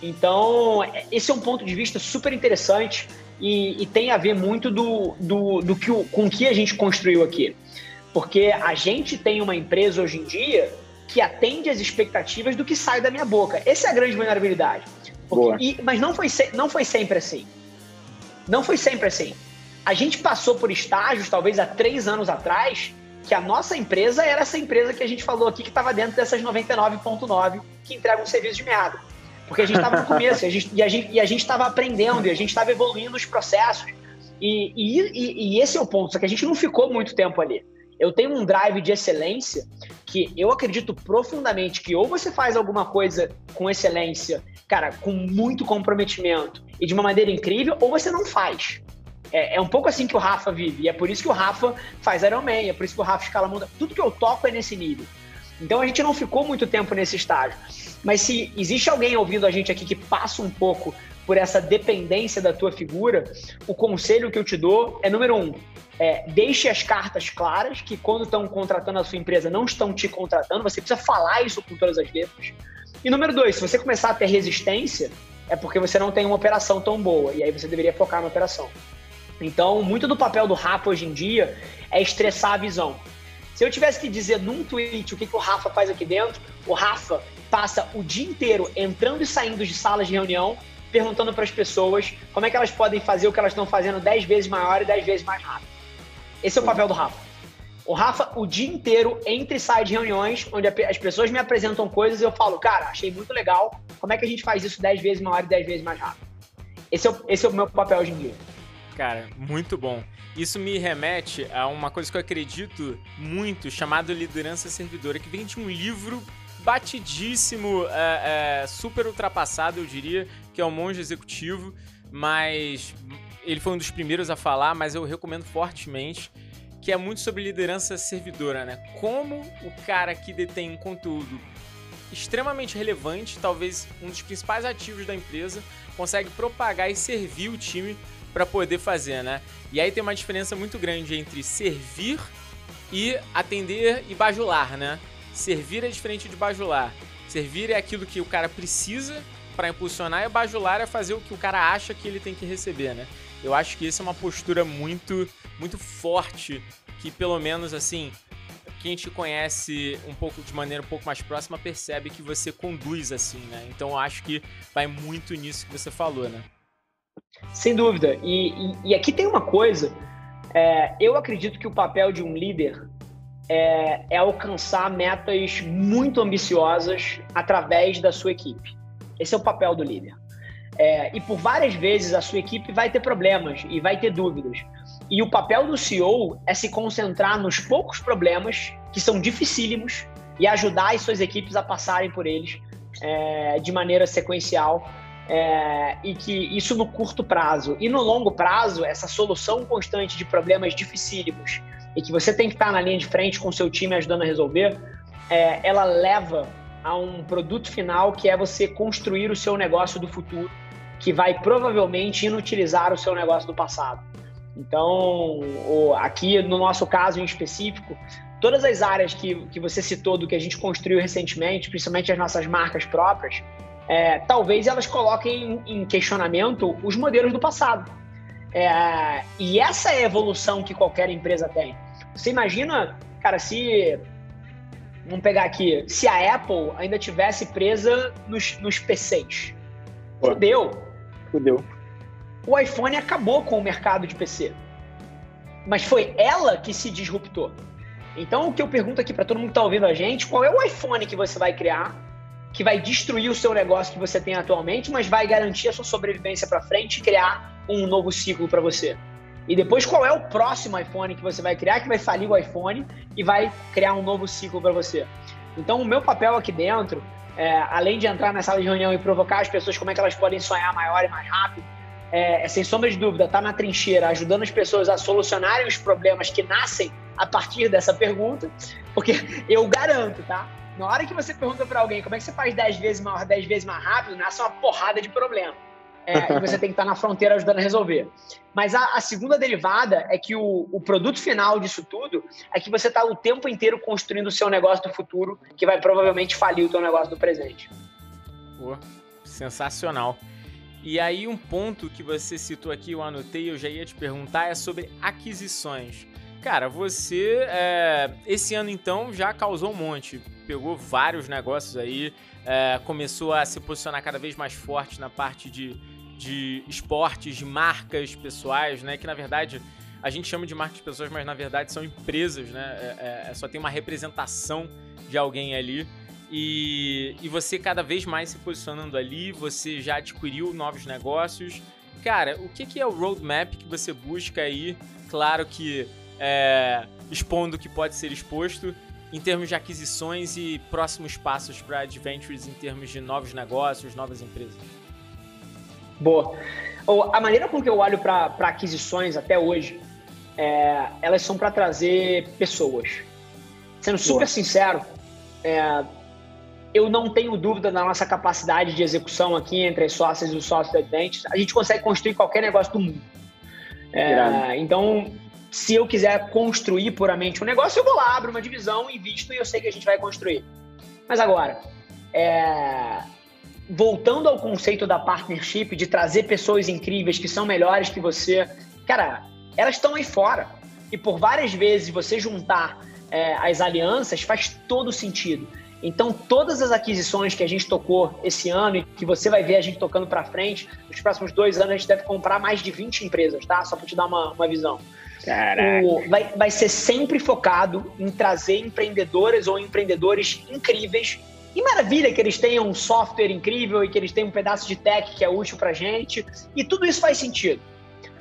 Então, esse é um ponto de vista super interessante e, e tem a ver muito do, do, do que, com o que a gente construiu aqui. Porque a gente tem uma empresa hoje em dia que atende às expectativas do que sai da minha boca. Essa é a grande vulnerabilidade. Porque, e, mas não foi, não foi sempre assim. Não foi sempre assim. A gente passou por estágios, talvez há três anos atrás, que a nossa empresa era essa empresa que a gente falou aqui, que estava dentro dessas 99,9 que entregam um serviço de merda. Porque a gente estava no começo e a gente estava aprendendo e a gente estava evoluindo os processos. E, e, e, esse é o ponto, só que a gente não ficou muito tempo ali. Eu tenho um drive de excelência que eu acredito profundamente que ou você faz alguma coisa com excelência, cara, com muito comprometimento e de uma maneira incrível, ou você não faz. É, é, um pouco assim que o Rafa vive. E é por isso que o Rafa faz Iron Man, é por isso que o Rafa escala mundo. Tudo que eu toco é nesse nível. Então a gente não ficou muito tempo nesse estágio. Mas se existe alguém ouvindo a gente aqui que passa um pouco por essa dependência da tua figura, o conselho que eu te dou é número um, é, deixe as cartas claras, que quando estão contratando a sua empresa, não estão te contratando, você precisa falar isso com todas as letras. E número dois, se você começar a ter resistência, é porque você não tem uma operação tão boa, e aí você deveria focar na operação. Então, muito do papel do Rafa hoje em dia é estressar a visão. Se eu tivesse que dizer num tweet o que, que o Rafa faz aqui dentro, o Rafa passa o dia inteiro entrando e saindo de salas de reunião, perguntando para as pessoas como é que elas podem fazer o que elas estão fazendo 10 vezes maior e 10 vezes mais rápido. Esse é o papel do Rafa. O Rafa, o dia inteiro, entra e sai de reuniões, onde as pessoas me apresentam coisas e eu falo, cara, achei muito legal, como é que a gente faz isso 10 vezes maior e 10 vezes mais rápido? Esse é o, esse é o meu papel hoje em dia. Cara, muito bom. Isso me remete a uma coisa que eu acredito muito, chamado liderança servidora, que vem de um livro batidíssimo, é, é, super ultrapassado, eu diria, que é o Monge Executivo, mas ele foi um dos primeiros a falar, mas eu recomendo fortemente, que é muito sobre liderança servidora, né? Como o cara que detém um conteúdo extremamente relevante, talvez um dos principais ativos da empresa, consegue propagar e servir o time para poder fazer, né? E aí tem uma diferença muito grande entre servir e atender e bajular, né? Servir é diferente de bajular. Servir é aquilo que o cara precisa para impulsionar e bajular é fazer o que o cara acha que ele tem que receber, né? Eu acho que isso é uma postura muito, muito forte que pelo menos assim quem te conhece um pouco de maneira um pouco mais próxima percebe que você conduz assim, né? Então eu acho que vai muito nisso que você falou, né? Sem dúvida. E, e, e aqui tem uma coisa. É, eu acredito que o papel de um líder é, é, alcançar metas muito ambiciosas através da sua equipe. Esse é o papel do líder. É, e por várias vezes a sua equipe vai ter problemas e vai ter dúvidas. E o papel do CEO é se concentrar nos poucos problemas que são dificílimos e ajudar as suas equipes a passarem por eles é, de maneira sequencial é, e que isso no curto prazo. E no longo prazo, essa solução constante de problemas dificílimos e que você tem que estar na linha de frente com o seu time ajudando a resolver, é, ela leva a um produto final que é você construir o seu negócio do futuro, que vai provavelmente inutilizar o seu negócio do passado. Então, aqui no nosso caso em específico, todas as áreas que, que você citou do que a gente construiu recentemente, principalmente as nossas marcas próprias, é, talvez elas coloquem em questionamento os modelos do passado. É, e essa é a evolução que qualquer empresa tem. Você imagina, cara, se. Vamos pegar aqui. Se a Apple ainda tivesse presa nos, nos PCs. Fudeu. Fudeu. O iPhone acabou com o mercado de PC. Mas foi ela que se disruptou. Então, o que eu pergunto aqui para todo mundo que está ouvindo a gente: qual é o iPhone que você vai criar que vai destruir o seu negócio que você tem atualmente, mas vai garantir a sua sobrevivência para frente e criar um novo ciclo para você. E depois, qual é o próximo iPhone que você vai criar que vai falir o iPhone e vai criar um novo ciclo para você? Então, o meu papel aqui dentro, é, além de entrar na sala de reunião e provocar as pessoas como é que elas podem sonhar maior e mais rápido, é, é sem sombra de dúvida, estar tá na trincheira, ajudando as pessoas a solucionarem os problemas que nascem a partir dessa pergunta, porque eu garanto, tá? Na hora que você pergunta para alguém como é que você faz 10 vezes maior, 10 vezes mais rápido, nasce uma porrada de problema. É, e você tem que estar na fronteira ajudando a resolver. Mas a, a segunda derivada é que o, o, produto final disso tudo é que você está o tempo inteiro construindo o seu negócio do futuro, que vai provavelmente falir o seu negócio do presente. Pô, sensacional. E aí um ponto que você citou aqui, eu anotei, eu já ia te perguntar, é sobre aquisições. Cara, você é, esse ano então já causou um monte, pegou vários negócios aí, é, começou a se posicionar cada vez mais forte na parte de, de esportes, de marcas pessoais, né? Que na verdade a gente chama de marcas pessoas, mas na verdade são empresas, né? É, é, é, só tem uma representação de alguém ali. E, e você cada vez mais se posicionando ali, você já adquiriu novos negócios. Cara, o que, que é o roadmap que você busca aí? Claro que é, expondo o que pode ser exposto em termos de aquisições e próximos passos para Adventures em termos de novos negócios, novas empresas. Boa. A maneira com que eu olho para aquisições até hoje, é, elas são para trazer pessoas. Sendo super Boa. sincero, é, eu não tenho dúvida da nossa capacidade de execução aqui entre as sócias e os sócios da Adventures. A gente consegue construir qualquer negócio do mundo. É, então, se eu quiser construir puramente um negócio, eu vou lá, abro uma divisão, invisto e eu sei que a gente vai construir. Mas agora, é... voltando ao conceito da partnership, de trazer pessoas incríveis que são melhores que você, cara, elas estão aí fora. E por várias vezes você juntar é, as alianças faz todo sentido. Então, todas as aquisições que a gente tocou esse ano e que você vai ver a gente tocando para frente, nos próximos dois anos a gente deve comprar mais de 20 empresas, tá? Só para te dar uma, uma visão. O, vai, vai ser sempre focado em trazer empreendedoras ou empreendedores incríveis. E maravilha que eles tenham um software incrível e que eles tenham um pedaço de tech que é útil para gente. E tudo isso faz sentido.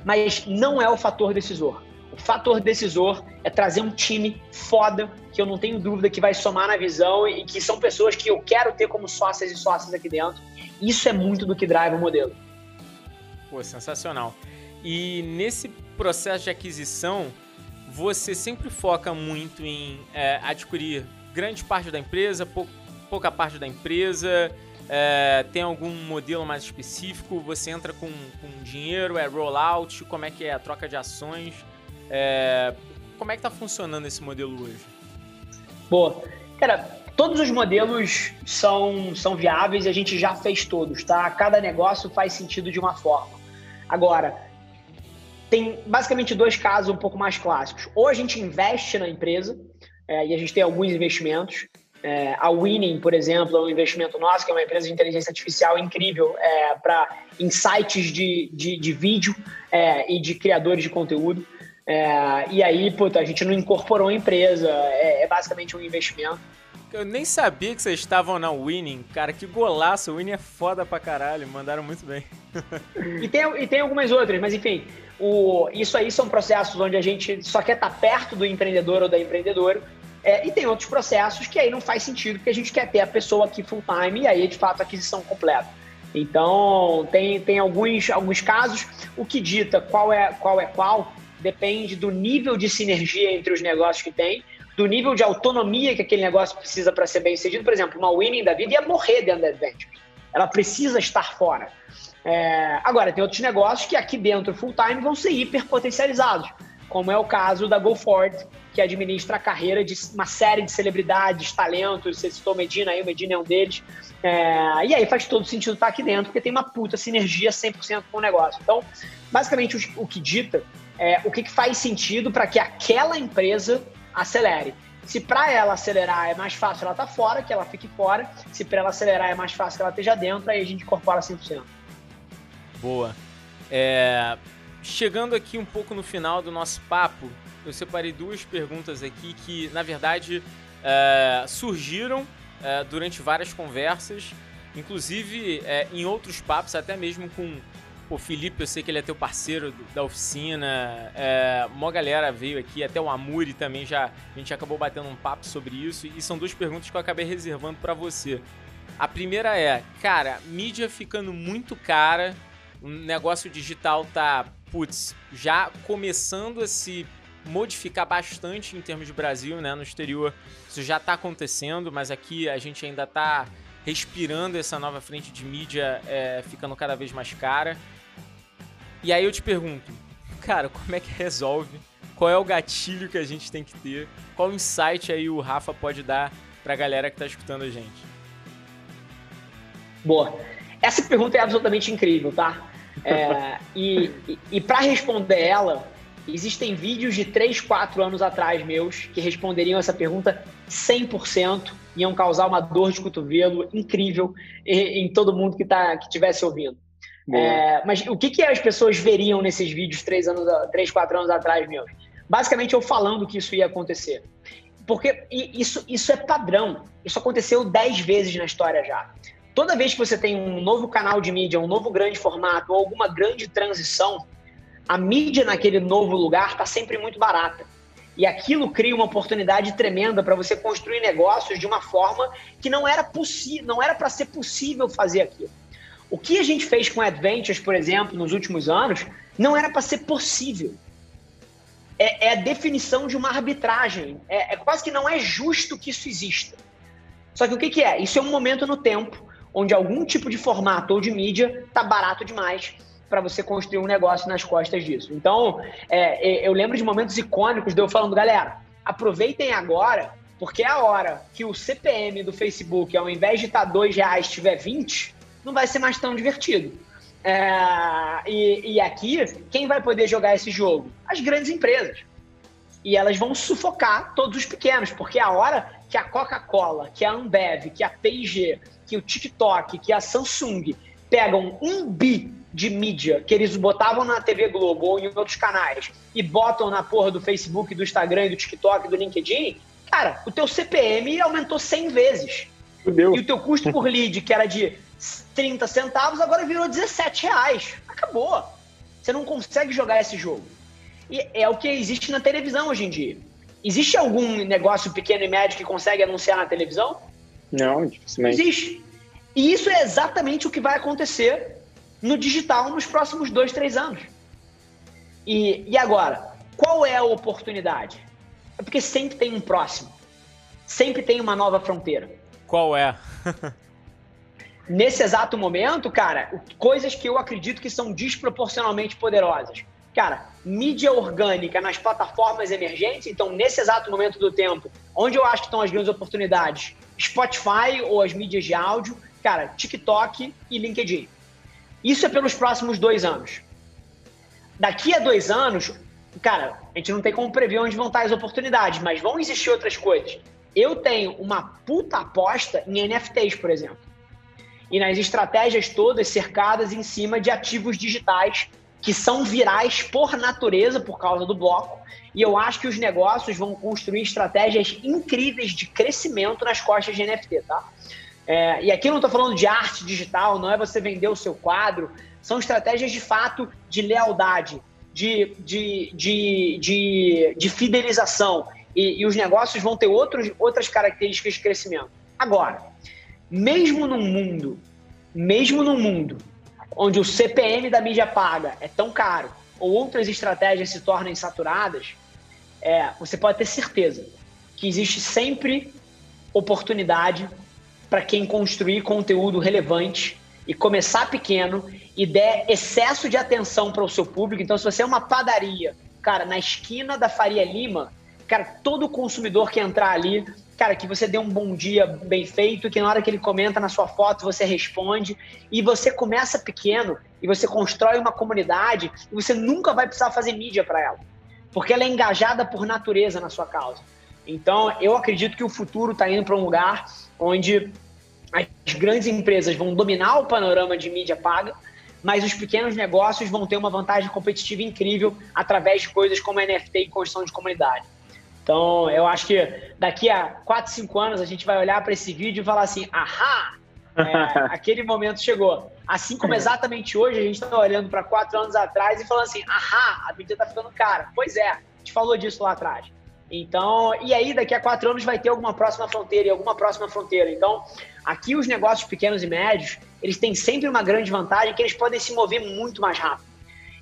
Mas não é o fator decisor. O fator decisor é trazer um time foda, que eu não tenho dúvida que vai somar na visão e que são pessoas que eu quero ter como sócias e sócias aqui dentro. Isso é muito do que drive o modelo. Pô, sensacional. E nesse processo de aquisição, você sempre foca muito em é, adquirir grande parte da empresa, pou, pouca parte da empresa, é, tem algum modelo mais específico? Você entra com, com dinheiro, é rollout? Como é que é a troca de ações? É, como é que está funcionando esse modelo hoje? Boa. Cara, todos os modelos são, são viáveis e a gente já fez todos, tá? Cada negócio faz sentido de uma forma. Agora, tem basicamente dois casos um pouco mais clássicos. Ou a gente investe na empresa, é, e a gente tem alguns investimentos. É, a Winning, por exemplo, é um investimento nosso, que é uma empresa de inteligência artificial incrível é, para insights de, de, de vídeo é, e de criadores de conteúdo. É, e aí, puta, a gente não incorporou a empresa, é, é basicamente um investimento. Eu nem sabia que vocês estavam na Winning. Cara, que golaço. O Winning é foda pra caralho. Mandaram muito bem. e, tem, e tem algumas outras, mas enfim. O, isso aí são processos onde a gente só quer estar perto do empreendedor ou da empreendedora. É, e tem outros processos que aí não faz sentido, porque a gente quer ter a pessoa aqui full time e aí, de fato, aquisição completa. Então, tem, tem alguns, alguns casos. O que dita qual é qual é qual depende do nível de sinergia entre os negócios que tem, do nível de autonomia que aquele negócio precisa para ser bem sucedido. Por exemplo, uma winning da vida ia morrer dentro da Adventure. Ela precisa estar fora. É... Agora, tem outros negócios que aqui dentro, full time, vão ser hiper potencializados, como é o caso da GoFord, que administra a carreira de uma série de celebridades, talentos. Você citou Medina aí, o Medina é um deles. É... E aí faz todo sentido estar aqui dentro, porque tem uma puta sinergia 100% com o negócio. Então, basicamente, o que dita é, o que, que faz sentido para que aquela empresa acelere. Se para ela acelerar é mais fácil ela tá fora, que ela fique fora. Se para ela acelerar é mais fácil que ela esteja dentro, aí a gente incorpora 100%. Boa. É, chegando aqui um pouco no final do nosso papo, eu separei duas perguntas aqui que, na verdade, é, surgiram é, durante várias conversas, inclusive é, em outros papos, até mesmo com Pô, Felipe, eu sei que ele é teu parceiro da oficina. É, uma galera veio aqui, até o Amuri também já. A gente acabou batendo um papo sobre isso. E são duas perguntas que eu acabei reservando para você. A primeira é, cara, mídia ficando muito cara, o negócio digital tá, putz, já começando a se modificar bastante em termos de Brasil, né? No exterior isso já tá acontecendo, mas aqui a gente ainda tá respirando essa nova frente de mídia é, ficando cada vez mais cara. E aí eu te pergunto, cara, como é que resolve? Qual é o gatilho que a gente tem que ter? Qual insight aí o Rafa pode dar pra galera que tá escutando a gente? Boa. Essa pergunta é absolutamente incrível, tá? É, e e, e para responder ela, existem vídeos de 3, 4 anos atrás meus que responderiam essa pergunta 100%, iam causar uma dor de cotovelo incrível em, em todo mundo que tá, que estivesse ouvindo. É, mas o que, que as pessoas veriam nesses vídeos 3, anos, 3, 4 anos atrás meus? Basicamente eu falando que isso ia acontecer. Porque isso, isso é padrão. Isso aconteceu 10 vezes na história já. Toda vez que você tem um novo canal de mídia, um novo grande formato ou alguma grande transição, a mídia naquele novo lugar está sempre muito barata. E aquilo cria uma oportunidade tremenda para você construir negócios de uma forma que não era possível, não era para ser possível fazer aquilo. O que a gente fez com Adventures, por exemplo, nos últimos anos, não era para ser possível. É, é, a definição de uma arbitragem. É, é, quase que não é justo que isso exista. Só que o que, que é? Isso é um momento no tempo onde algum tipo de formato ou de mídia está barato demais para você construir um negócio nas costas disso. Então, é, é, eu lembro de momentos icônicos de eu falando, galera, aproveitem agora, porque é a hora que o CPM do Facebook, ao invés de estar tá R$ reais, estiver 20, não vai ser mais tão divertido. É, e, e aqui, quem vai poder jogar esse jogo? As grandes empresas. E elas vão sufocar todos os pequenos, porque é a hora que a Coca-Cola, que a Ambev, que a P&G, que o TikTok, que a Samsung pegam um bi de mídia que eles botavam na TV Globo ou em outros canais e botam na porra do Facebook, do Instagram, do TikTok, do LinkedIn, cara, o teu CPM aumentou 100 vezes. Meu. E o teu custo por lead, que era de 30 centavos, agora virou 17 reais. Acabou. Você não consegue jogar esse jogo. E é o que existe na televisão hoje em dia. Existe algum negócio pequeno e médio que consegue anunciar na televisão? Não, dificilmente. Existe. E isso é exatamente o que vai acontecer no digital nos próximos dois, três anos. E, e agora, qual é a oportunidade? É porque sempre tem um próximo. Sempre tem uma nova fronteira. Qual é? Nesse exato momento, cara, coisas que eu acredito que são desproporcionalmente poderosas. Cara, mídia orgânica nas plataformas emergentes, então nesse exato momento do tempo, onde eu acho que estão as grandes oportunidades? Spotify ou as mídias de áudio, cara, TikTok e LinkedIn. Isso é pelos próximos dois anos. Daqui a dois anos, cara, a gente não tem como prever onde vão estar as oportunidades, mas vão existir outras coisas. Eu tenho uma puta aposta em NFTs, por exemplo. E nas estratégias todas cercadas em cima de ativos digitais que são virais por natureza, por causa do bloco. E eu acho que os negócios vão construir estratégias incríveis de crescimento nas costas de NFT, tá? É, e aqui eu não estou falando de arte digital, não é você vender o seu quadro, são estratégias de fato de lealdade, de, de, de, de, de fidelização. E, e, os negócios vão ter outros, outras características de crescimento. Agora, mesmo num mundo, mesmo num mundo onde o CPM da mídia paga é tão caro, ou outras estratégias se tornem saturadas, é, você pode ter certeza que existe sempre oportunidade para quem construir conteúdo relevante e começar pequeno e der excesso de atenção para o seu público. Então, se você é uma padaria, cara, na esquina da Faria Lima, cara, todo consumidor que entrar ali, cara, que você dê um bom dia bem feito, que na hora que ele comenta na sua foto você responde e você começa pequeno e você constrói uma comunidade e você nunca vai precisar fazer mídia para ela, porque ela é engajada por natureza na sua causa. Então, eu acredito que o futuro está indo para um lugar onde as grandes empresas vão dominar o panorama de mídia paga, mas os pequenos negócios vão ter uma vantagem competitiva incrível através de coisas como NFT e construção de comunidade. Então, eu acho que daqui a 4, 5 anos a gente vai olhar para esse vídeo e falar assim: ahá, é, aquele momento chegou. Assim como exatamente hoje a gente está olhando para quatro anos atrás e falando assim: ahá, a mídia está ficando cara. Pois é, a gente falou disso lá atrás. Então, e aí daqui a quatro anos vai ter alguma próxima fronteira e alguma próxima fronteira. Então, aqui os negócios pequenos e médios, eles têm sempre uma grande vantagem que eles podem se mover muito mais rápido.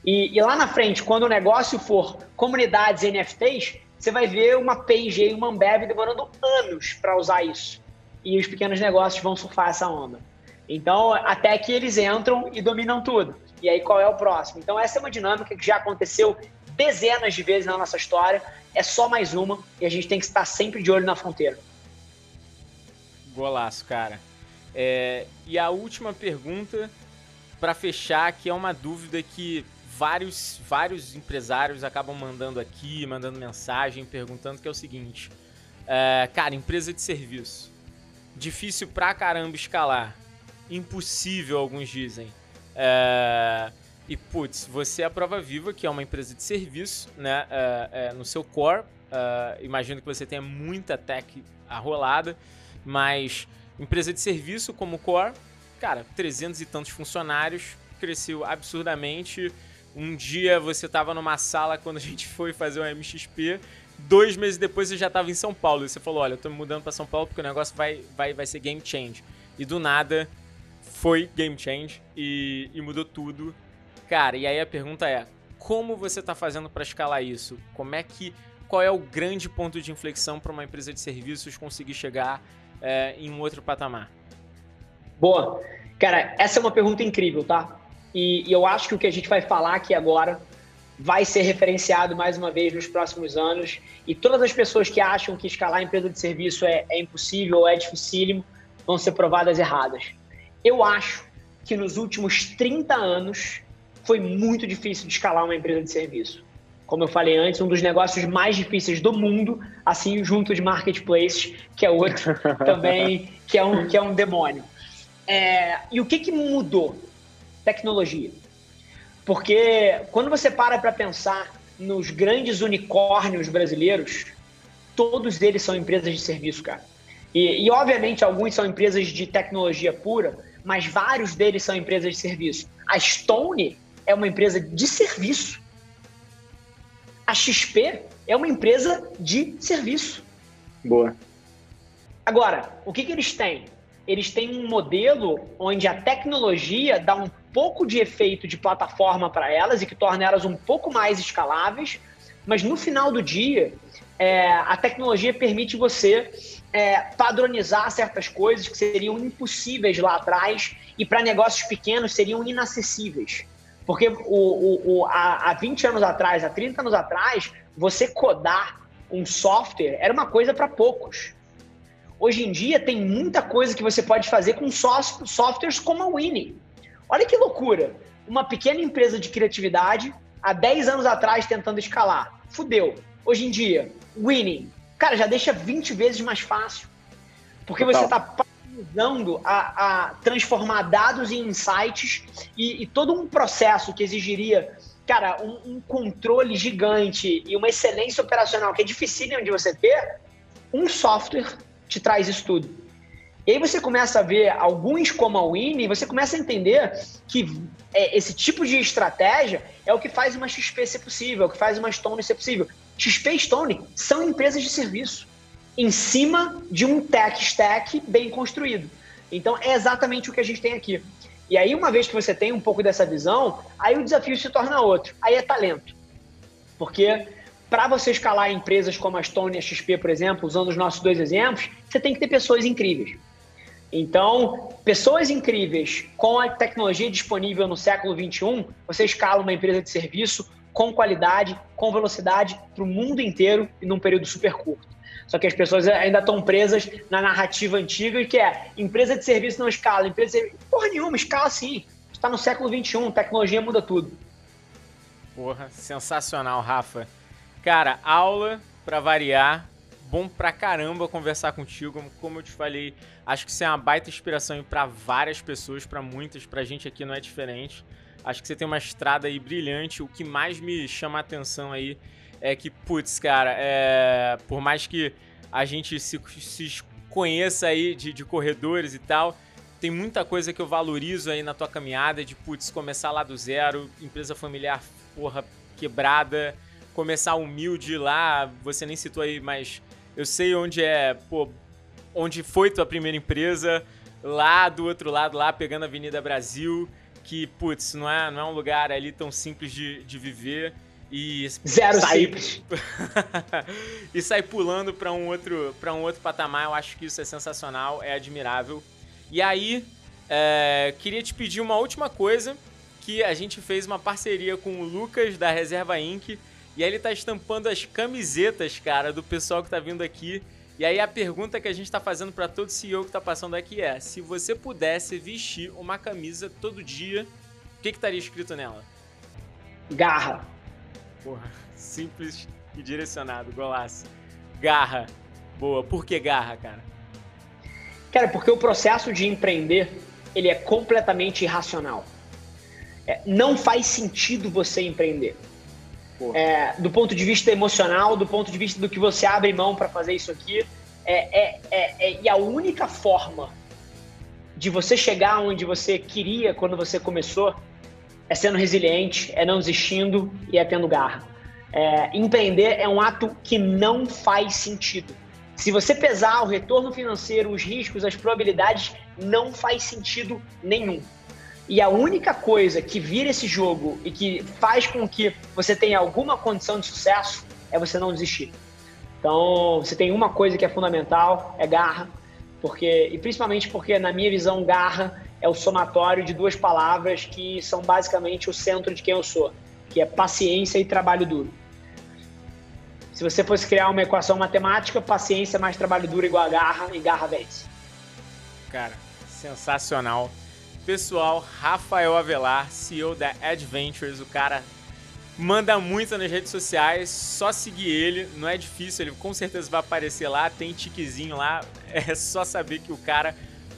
E, e lá na frente, quando o negócio for comunidades NFTs, você vai ver uma P&G e uma Ambev demorando anos para usar isso. E os pequenos negócios vão surfar essa onda. Então, até que eles entram e dominam tudo. E aí, qual é o próximo? Então, essa é uma dinâmica que já aconteceu dezenas de vezes na nossa história. É só mais uma e a gente tem que estar sempre de olho na fronteira. Golaço, cara. É, e a última pergunta, para fechar, que é uma dúvida que vários, vários empresários acabam mandando aqui, mandando mensagem, perguntando, que é o seguinte. É, cara, empresa de serviço. Difícil pra caramba escalar. Impossível, alguns dizem. É, e, putz, você é a prova viva que é uma empresa de serviço, né? É, é, no seu core. É, imagino que você tenha muita tech arrolada, mas empresa de serviço como core, cara, 300 e tantos funcionários, cresceu absurdamente. Um dia você estava numa sala quando a gente foi fazer o MXP, dois meses depois você já estava em São Paulo. E você falou: Olha, eu estou me mudando para São Paulo porque o negócio vai, vai, vai ser game change. E do nada foi game change e, e mudou tudo. Cara, e aí a pergunta é: como você está fazendo para escalar isso? Como é que. Qual é o grande ponto de inflexão para uma empresa de serviços conseguir chegar é, em um outro patamar? Boa. Cara, essa é uma pergunta incrível, tá? E, e, eu acho que o que a gente vai falar aqui agora vai ser referenciado mais uma vez nos próximos anos. E todas as pessoas que acham que escalar a empresa de serviço é, é impossível ou é dificílimo vão ser provadas erradas. Eu acho que nos últimos 30 anos foi muito difícil de escalar uma empresa de serviço. Como eu falei antes, um dos negócios mais difíceis do mundo, assim junto de marketplace, que é outro também, que é um, que é um demônio. É, e o que, que mudou? Tecnologia. Porque quando você para para pensar nos grandes unicórnios brasileiros, todos eles são empresas de serviço, cara. E, e, obviamente alguns são empresas de tecnologia pura, mas vários deles são empresas de serviço. A Stone é uma empresa de serviço. A XP é uma empresa de serviço. Boa. Agora, o que, que eles têm? Eles têm um modelo onde a tecnologia dá um pouco de efeito de plataforma para elas e que torna elas um pouco mais escaláveis, mas no final do dia, é, a tecnologia permite você é, padronizar certas coisas que seriam impossíveis lá atrás e para negócios pequenos seriam inacessíveis. Porque o, o, o, há, há 20 anos atrás, há 30 anos atrás, você codar um software era uma coisa para poucos. Hoje em dia tem muita coisa que você pode fazer com softwares como a Winnie. Olha que loucura. Uma pequena empresa de criatividade, há 10 anos atrás tentando escalar. Fudeu. Hoje em dia, winning. Cara, já deixa 20 vezes mais fácil. Porque Total. você está usando a, a, transformar dados em insights e, e, todo um processo que exigiria, cara, um, um, controle gigante e uma excelência operacional que é difícil de você ter, um software te traz isso tudo. E aí você começa a ver alguns como a Winnie você começa a entender que é, esse tipo de estratégia é o que faz uma XP ser possível, é o que faz uma Stone ser possível. XP e Stone são empresas de serviço em cima de um tech stack bem construído. Então é exatamente o que a gente tem aqui. E aí, uma vez que você tem um pouco dessa visão, aí o desafio se torna outro. Aí é talento. Porque para você escalar empresas como a Stone e a XP, por exemplo, usando os nossos dois exemplos, você tem que ter pessoas incríveis. Então, pessoas incríveis com a tecnologia disponível no século 21, você escala uma empresa de serviço com qualidade, com velocidade para o mundo inteiro e num período super curto. Só que as pessoas ainda estão presas na narrativa antiga e que é empresa de serviço não escala, empresa de... porra nenhuma, escala sim. Está no século 21, tecnologia muda tudo. Porra, sensacional, Rafa. Cara, aula para variar bom pra caramba conversar contigo. Como eu te falei, acho que você é uma baita inspiração para várias pessoas, para muitas, pra gente aqui não é diferente. Acho que você tem uma estrada aí brilhante. O que mais me chama a atenção aí é que, putz, cara, é... por mais que a gente se, se conheça aí de, de corredores e tal, tem muita coisa que eu valorizo aí na tua caminhada de, putz, começar lá do zero, empresa familiar, porra, quebrada, começar humilde lá, você nem citou aí, mas eu sei onde é, pô, onde foi tua primeira empresa, lá do outro lado, lá pegando a Avenida Brasil, que, putz, não é, não é um lugar ali tão simples de, de viver. E Zero simples. e sair pulando para um outro para um outro patamar, eu acho que isso é sensacional, é admirável. E aí, é, queria te pedir uma última coisa, que a gente fez uma parceria com o Lucas da Reserva Inc., e aí ele tá estampando as camisetas, cara, do pessoal que tá vindo aqui. E aí a pergunta que a gente está fazendo para todo CEO que está passando aqui é: se você pudesse vestir uma camisa todo dia, o que, que estaria escrito nela? Garra. Porra, simples e direcionado, golaço. Garra. Boa. Por que garra, cara? Cara, porque o processo de empreender, ele é completamente irracional. É, não faz sentido você empreender. É, do ponto de vista emocional, do ponto de vista do que você abre mão para fazer isso aqui. É, é, é, é, e a única forma de você chegar onde você queria quando você começou é sendo resiliente, é não desistindo e é tendo garra. É, empreender é um ato que não faz sentido. Se você pesar o retorno financeiro, os riscos, as probabilidades, não faz sentido nenhum. E a única coisa que vira esse jogo e que faz com que você tenha alguma condição de sucesso é você não desistir. Então, você tem uma coisa que é fundamental, é garra, porque e principalmente porque na minha visão garra é o somatório de duas palavras que são basicamente o centro de quem eu sou, que é paciência e trabalho duro. Se você fosse criar uma equação matemática, paciência mais trabalho duro igual a garra e garra vence. Cara, sensacional. Pessoal, Rafael Avelar, CEO da Adventures, o cara manda muito nas redes sociais, só seguir ele, não é difícil, ele com certeza vai aparecer lá, tem tiquezinho lá, é só saber que o cara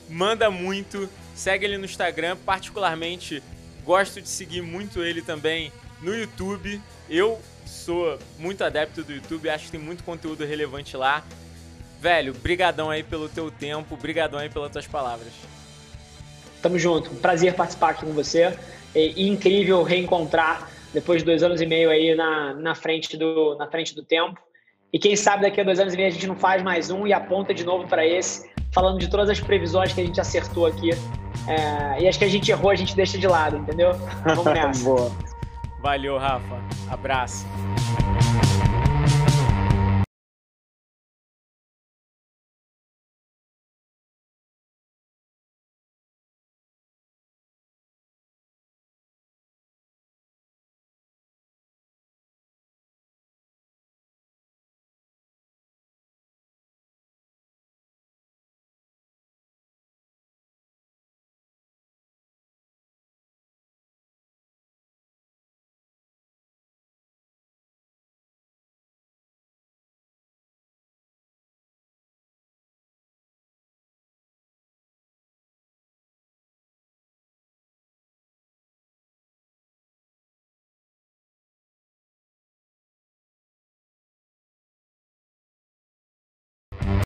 manda muito. Segue ele no Instagram, particularmente gosto de seguir muito ele também no YouTube. Eu sou muito adepto do YouTube, acho que tem muito conteúdo relevante lá. Velho, brigadão aí pelo teu tempo, brigadão aí pelas tuas palavras. Tamo junto. Prazer participar aqui com você. E, incrível reencontrar depois de dois anos e meio aí na, na, frente do, na frente do tempo. E quem sabe daqui a dois anos e meio a gente não faz mais um e aponta de novo para esse, falando de todas as previsões que a gente acertou aqui. É, e acho que a gente errou, a gente deixa de lado, entendeu? Vamos nessa. Boa. Valeu, Rafa. Abraço.